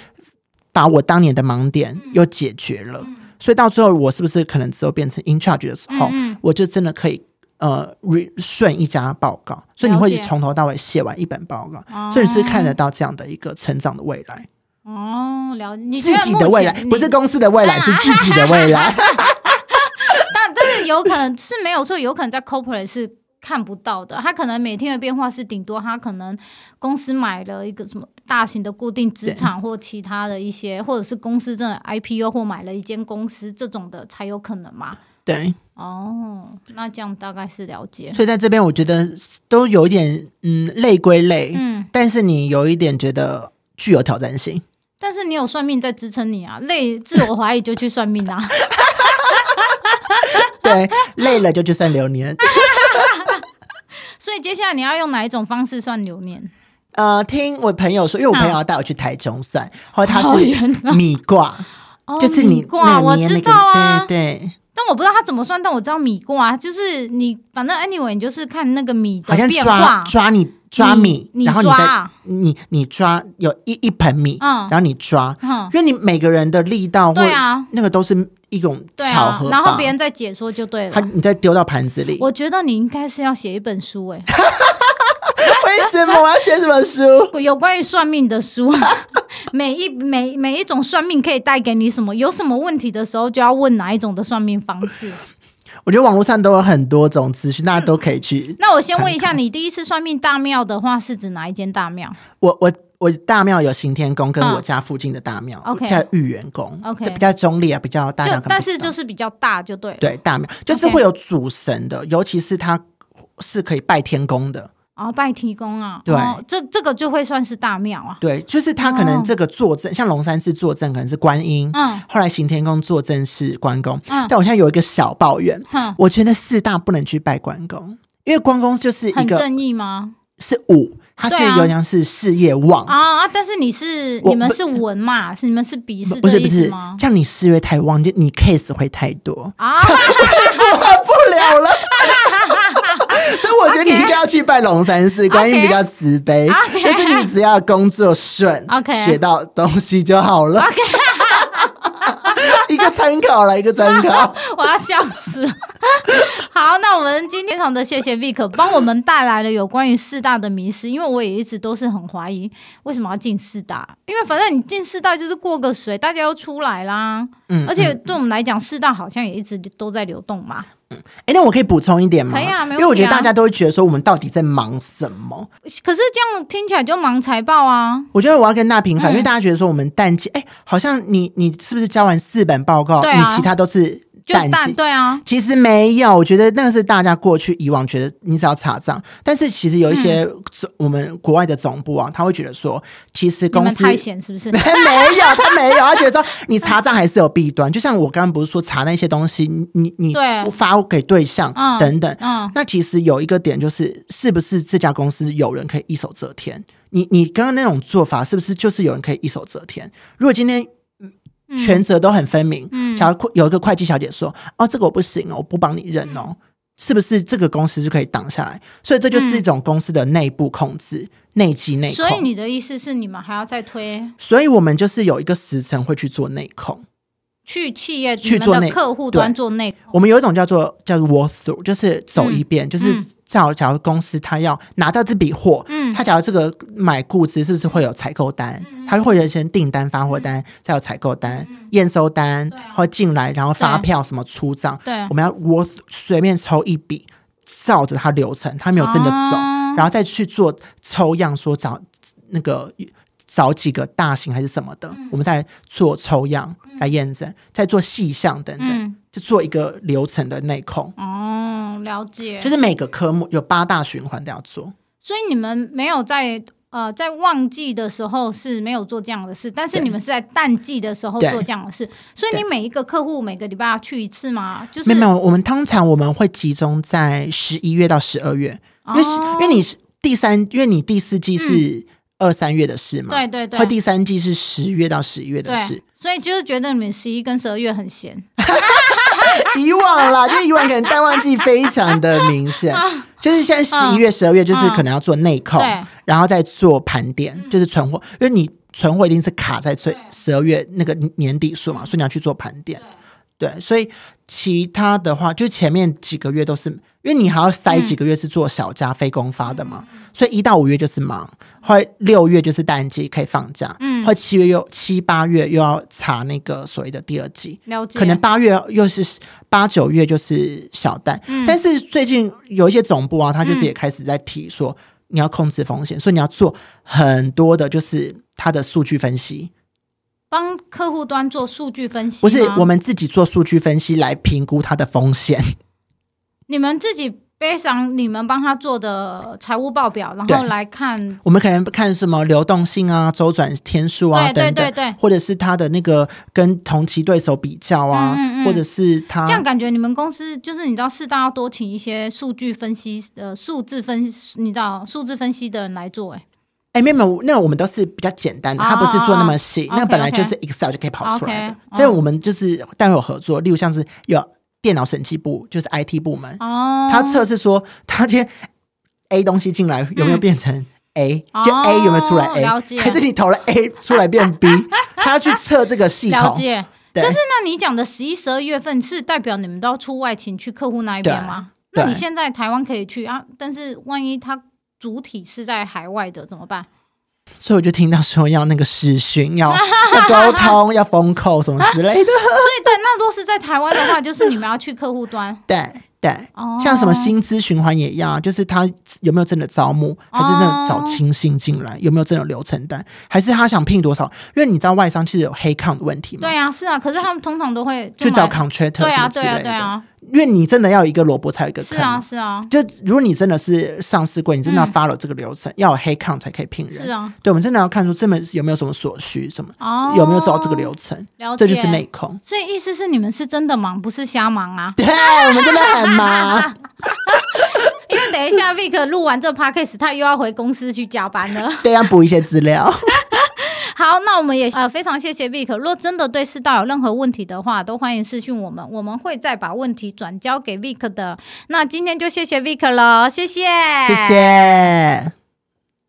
把我当年的盲点又解决了。嗯、所以到最后，我是不是可能之后变成 in charge 的时候，嗯、我就真的可以。呃，顺一家报告，所以你会从头到尾写完一本报告，所以你是看得到这样的一个成长的未来。哦，了，你自己的未来不是公司的未来，是自己的未来。但但是有可能是没有错，有可能在 corporate 是看不到的。他可能每天的变化是顶多他可能公司买了一个什么大型的固定资产或其他的一些，或者是公司真的 IPO 或买了一间公司这种的才有可能嘛。对，哦，那这样大概是了解。所以在这边，我觉得都有一点，嗯，累归累，嗯，但是你有一点觉得具有挑战性。但是你有算命在支撑你啊，累，自我怀疑就去算命啊。对，累了就去算流年。所以接下来你要用哪一种方式算流年？呃，听我朋友说，因为我朋友要带我去台中算，后来他是米卦，就是你卦，我知道啊，对对。但我不知道他怎么算，但我知道米卦就是你，反正 anyway，你就是看那个米的变化，抓，抓你抓米，然后你再你你抓有一一盆米，嗯，然后你抓，嗯，因为你每个人的力道，对啊，那个都是一种巧合，然后别人再解说就对了，他你再丢到盘子里，我觉得你应该是要写一本书，哎，为什么我要写什么书？有关于算命的书。每一每每一种算命可以带给你什么？有什么问题的时候就要问哪一种的算命方式？我觉得网络上都有很多种资讯，大家都可以去、嗯。那我先问一下，你第一次算命大庙的话，是指哪一间大庙？我我我大庙有行天宫，跟我家附近的大庙、嗯、叫玉元宫，OK，比较中立啊，比较大庙。但是就是比较大，就对。对，大庙就是会有主神的.尤其是它是可以拜天公的。哦，拜提公啊，对，哦、这这个就会算是大庙啊。对，就是他可能这个坐镇、哦，像龙山寺坐镇可能是观音，嗯，后来行天宫坐镇是关公，嗯。但我现在有一个小抱怨，嗯，我觉得四大不能去拜关公，因为关公就是一个很正义吗？是武，他是有点是事业旺啊，啊。但是你是你们是文嘛？是你们是比是不是不是？这样你事业太旺，就你 case 会太多啊，符合不了了。所以我觉得你应该要去拜龙山寺，观音比较慈悲。就是你只要工作顺，okay. 学到东西就好了。Okay. 一个参考了，一个参考，我要笑死。好，那我们今天非常的谢谢 Vick 帮我们带来了有关于四大的迷思，因为我也一直都是很怀疑为什么要进四大，因为反正你进四大就是过个水，大家又出来啦。嗯，而且对我们来讲，四大好像也一直都在流动嘛。嗯，哎，那我可以补充一点吗？可以啊，没问题啊。因为我觉得大家都会觉得说，我们到底在忙什么？可是这样听起来就忙财报啊。我觉得我要跟大家平反，嗯，因为大家觉得说我们淡季，哎，好像你你是不是交完四本报告，啊，你其他都是。淡季对啊，其实没有，我觉得那个是大家过去以往觉得你只要查账，但是其实有一些我们国外的总部啊，他会觉得说，其实公司太闲是不是？没有，他没有，他觉得说你查账还是有弊端。就像我刚刚不是说查那些东西，你你发给对象等等，那其实有一个点就是，是不是这家公司有人可以一手遮天？你你刚刚那种做法，是不是就是有人可以一手遮天？如果今天。权责都很分明。嗯，假如有一个会计小姐说：“哦，这个我不行哦，我不帮你认哦。嗯”是不是这个公司就可以挡下来？所以这就是一种公司的内部控制、内机内控。所以你的意思是，你们还要再推？所以我们就是有一个时辰会去做内控，去企业去做客户端做内控。我们有一种叫做叫做 walk through，就是走一遍，嗯、就是。假假如公司他要拿到这笔货，嗯，他假如这个买固资是不是会有采购单？嗯、他会有先订单、发货单，再有采购单、嗯、验收单，会进来，然后发票什么出账。对，我们要我随便抽一笔，照着他流程，他没有真的走，哦、然后再去做抽样，说找那个找几个大型还是什么的，嗯、我们再做抽样来验证，再做细项等等。嗯就做一个流程的内控哦，了解。就是每个科目有八大循环都要做，所以你们没有在呃在旺季的时候是没有做这样的事，但是你们是在淡季的时候做这样的事。所以你每一个客户每个礼拜要去一次吗？就是没有，我们通常我们会集中在十一月到十二月，因为、哦、因为你是第三，因为你第四季是二三月的事嘛，嗯、对对对，会第三季是十月到十一月的事，所以就是觉得你们十一跟十二月很闲。以往啦，就以往可能淡旺季非常的明显，就是现在十一月、十二月，就是可能要做内控，然后再做盘点，就是存货，因为你存货一定是卡在最十二月那个年底数嘛，所以你要去做盘点。对，所以其他的话，就前面几个月都是，因为你还要塞几个月是做小家非公发的嘛，所以一到五月就是忙。后来六月就是淡季可以放假，嗯，后七月又七八月又要查那个所谓的第二季，可能八月又是八九月就是小淡，嗯，但是最近有一些总部啊，他就是也开始在提说你要控制风险，嗯，所以你要做很多的，就是它的数据分析，帮客户端做数据分析，不是我们自己做数据分析来评估它的风险，你们自己。背上你们帮他做的财务报表，然后来看，我们可能看什么流动性啊、周转天数啊对等等，或者是他的那个跟同期对手比较啊，嗯嗯嗯，或者是他这样感觉你们公司就是你知道适当要多请一些数据分析呃数字分析，你知道数字分析的人来做哎、欸，哎、欸、没有那我们都是比较简单的，他、哦、不是做那么细，那、本来就是 Excel 就可以跑出来的，哦、所以我们就是待会有合作，例如像是有。电脑审计部就是 IT 部门，哦，他测试说他今天 A 东西进来有没有变成 A，、嗯、就 A 有没有出来 A，、哦、还是你投了 A 出来变 B，他要去测这个系统。但是那你讲的十一、十二月份是代表你们都要出外勤去客户那一边吗？那你现在台湾可以去啊，但是万一他主体是在海外的怎么办？所以我就听到说要那个视讯，要 要沟通，要封口什么之类的。所以对，那若是在台湾的话，就是你们要去客户端。对。对，像什么薪资循环也一样，就是他有没有真的招募，还是真的找亲信进来，有没有真的流程单，还是他想聘多少？因为你知道外商其实有黑 count 的问题嘛。对啊，是啊，可是他们通常都会就找 contractor 什么之类的。对啊，对啊，对啊。因为你真的要一个萝卜才有一个坑，是啊是啊。就如果你真的是上市柜，你真的要 follow 这个流程，要有黑 count 才可以聘人。是啊，对，我们真的要看出这边有没有什么所需，什么有没有走这个流程，这就是内控。所以意思是你们是真的忙，不是瞎忙啊？对，我们真的很忙。因为等一下 Vic 录完这 podcast，他又要回公司去加班了。对，要补一些资料。好，那我们也呃非常谢谢 Vic。如果真的对世道有任何问题的话，都欢迎私讯我们，我们会再把问题转交给 Vic 的。那今天就谢谢 Vic 了，谢谢，谢谢。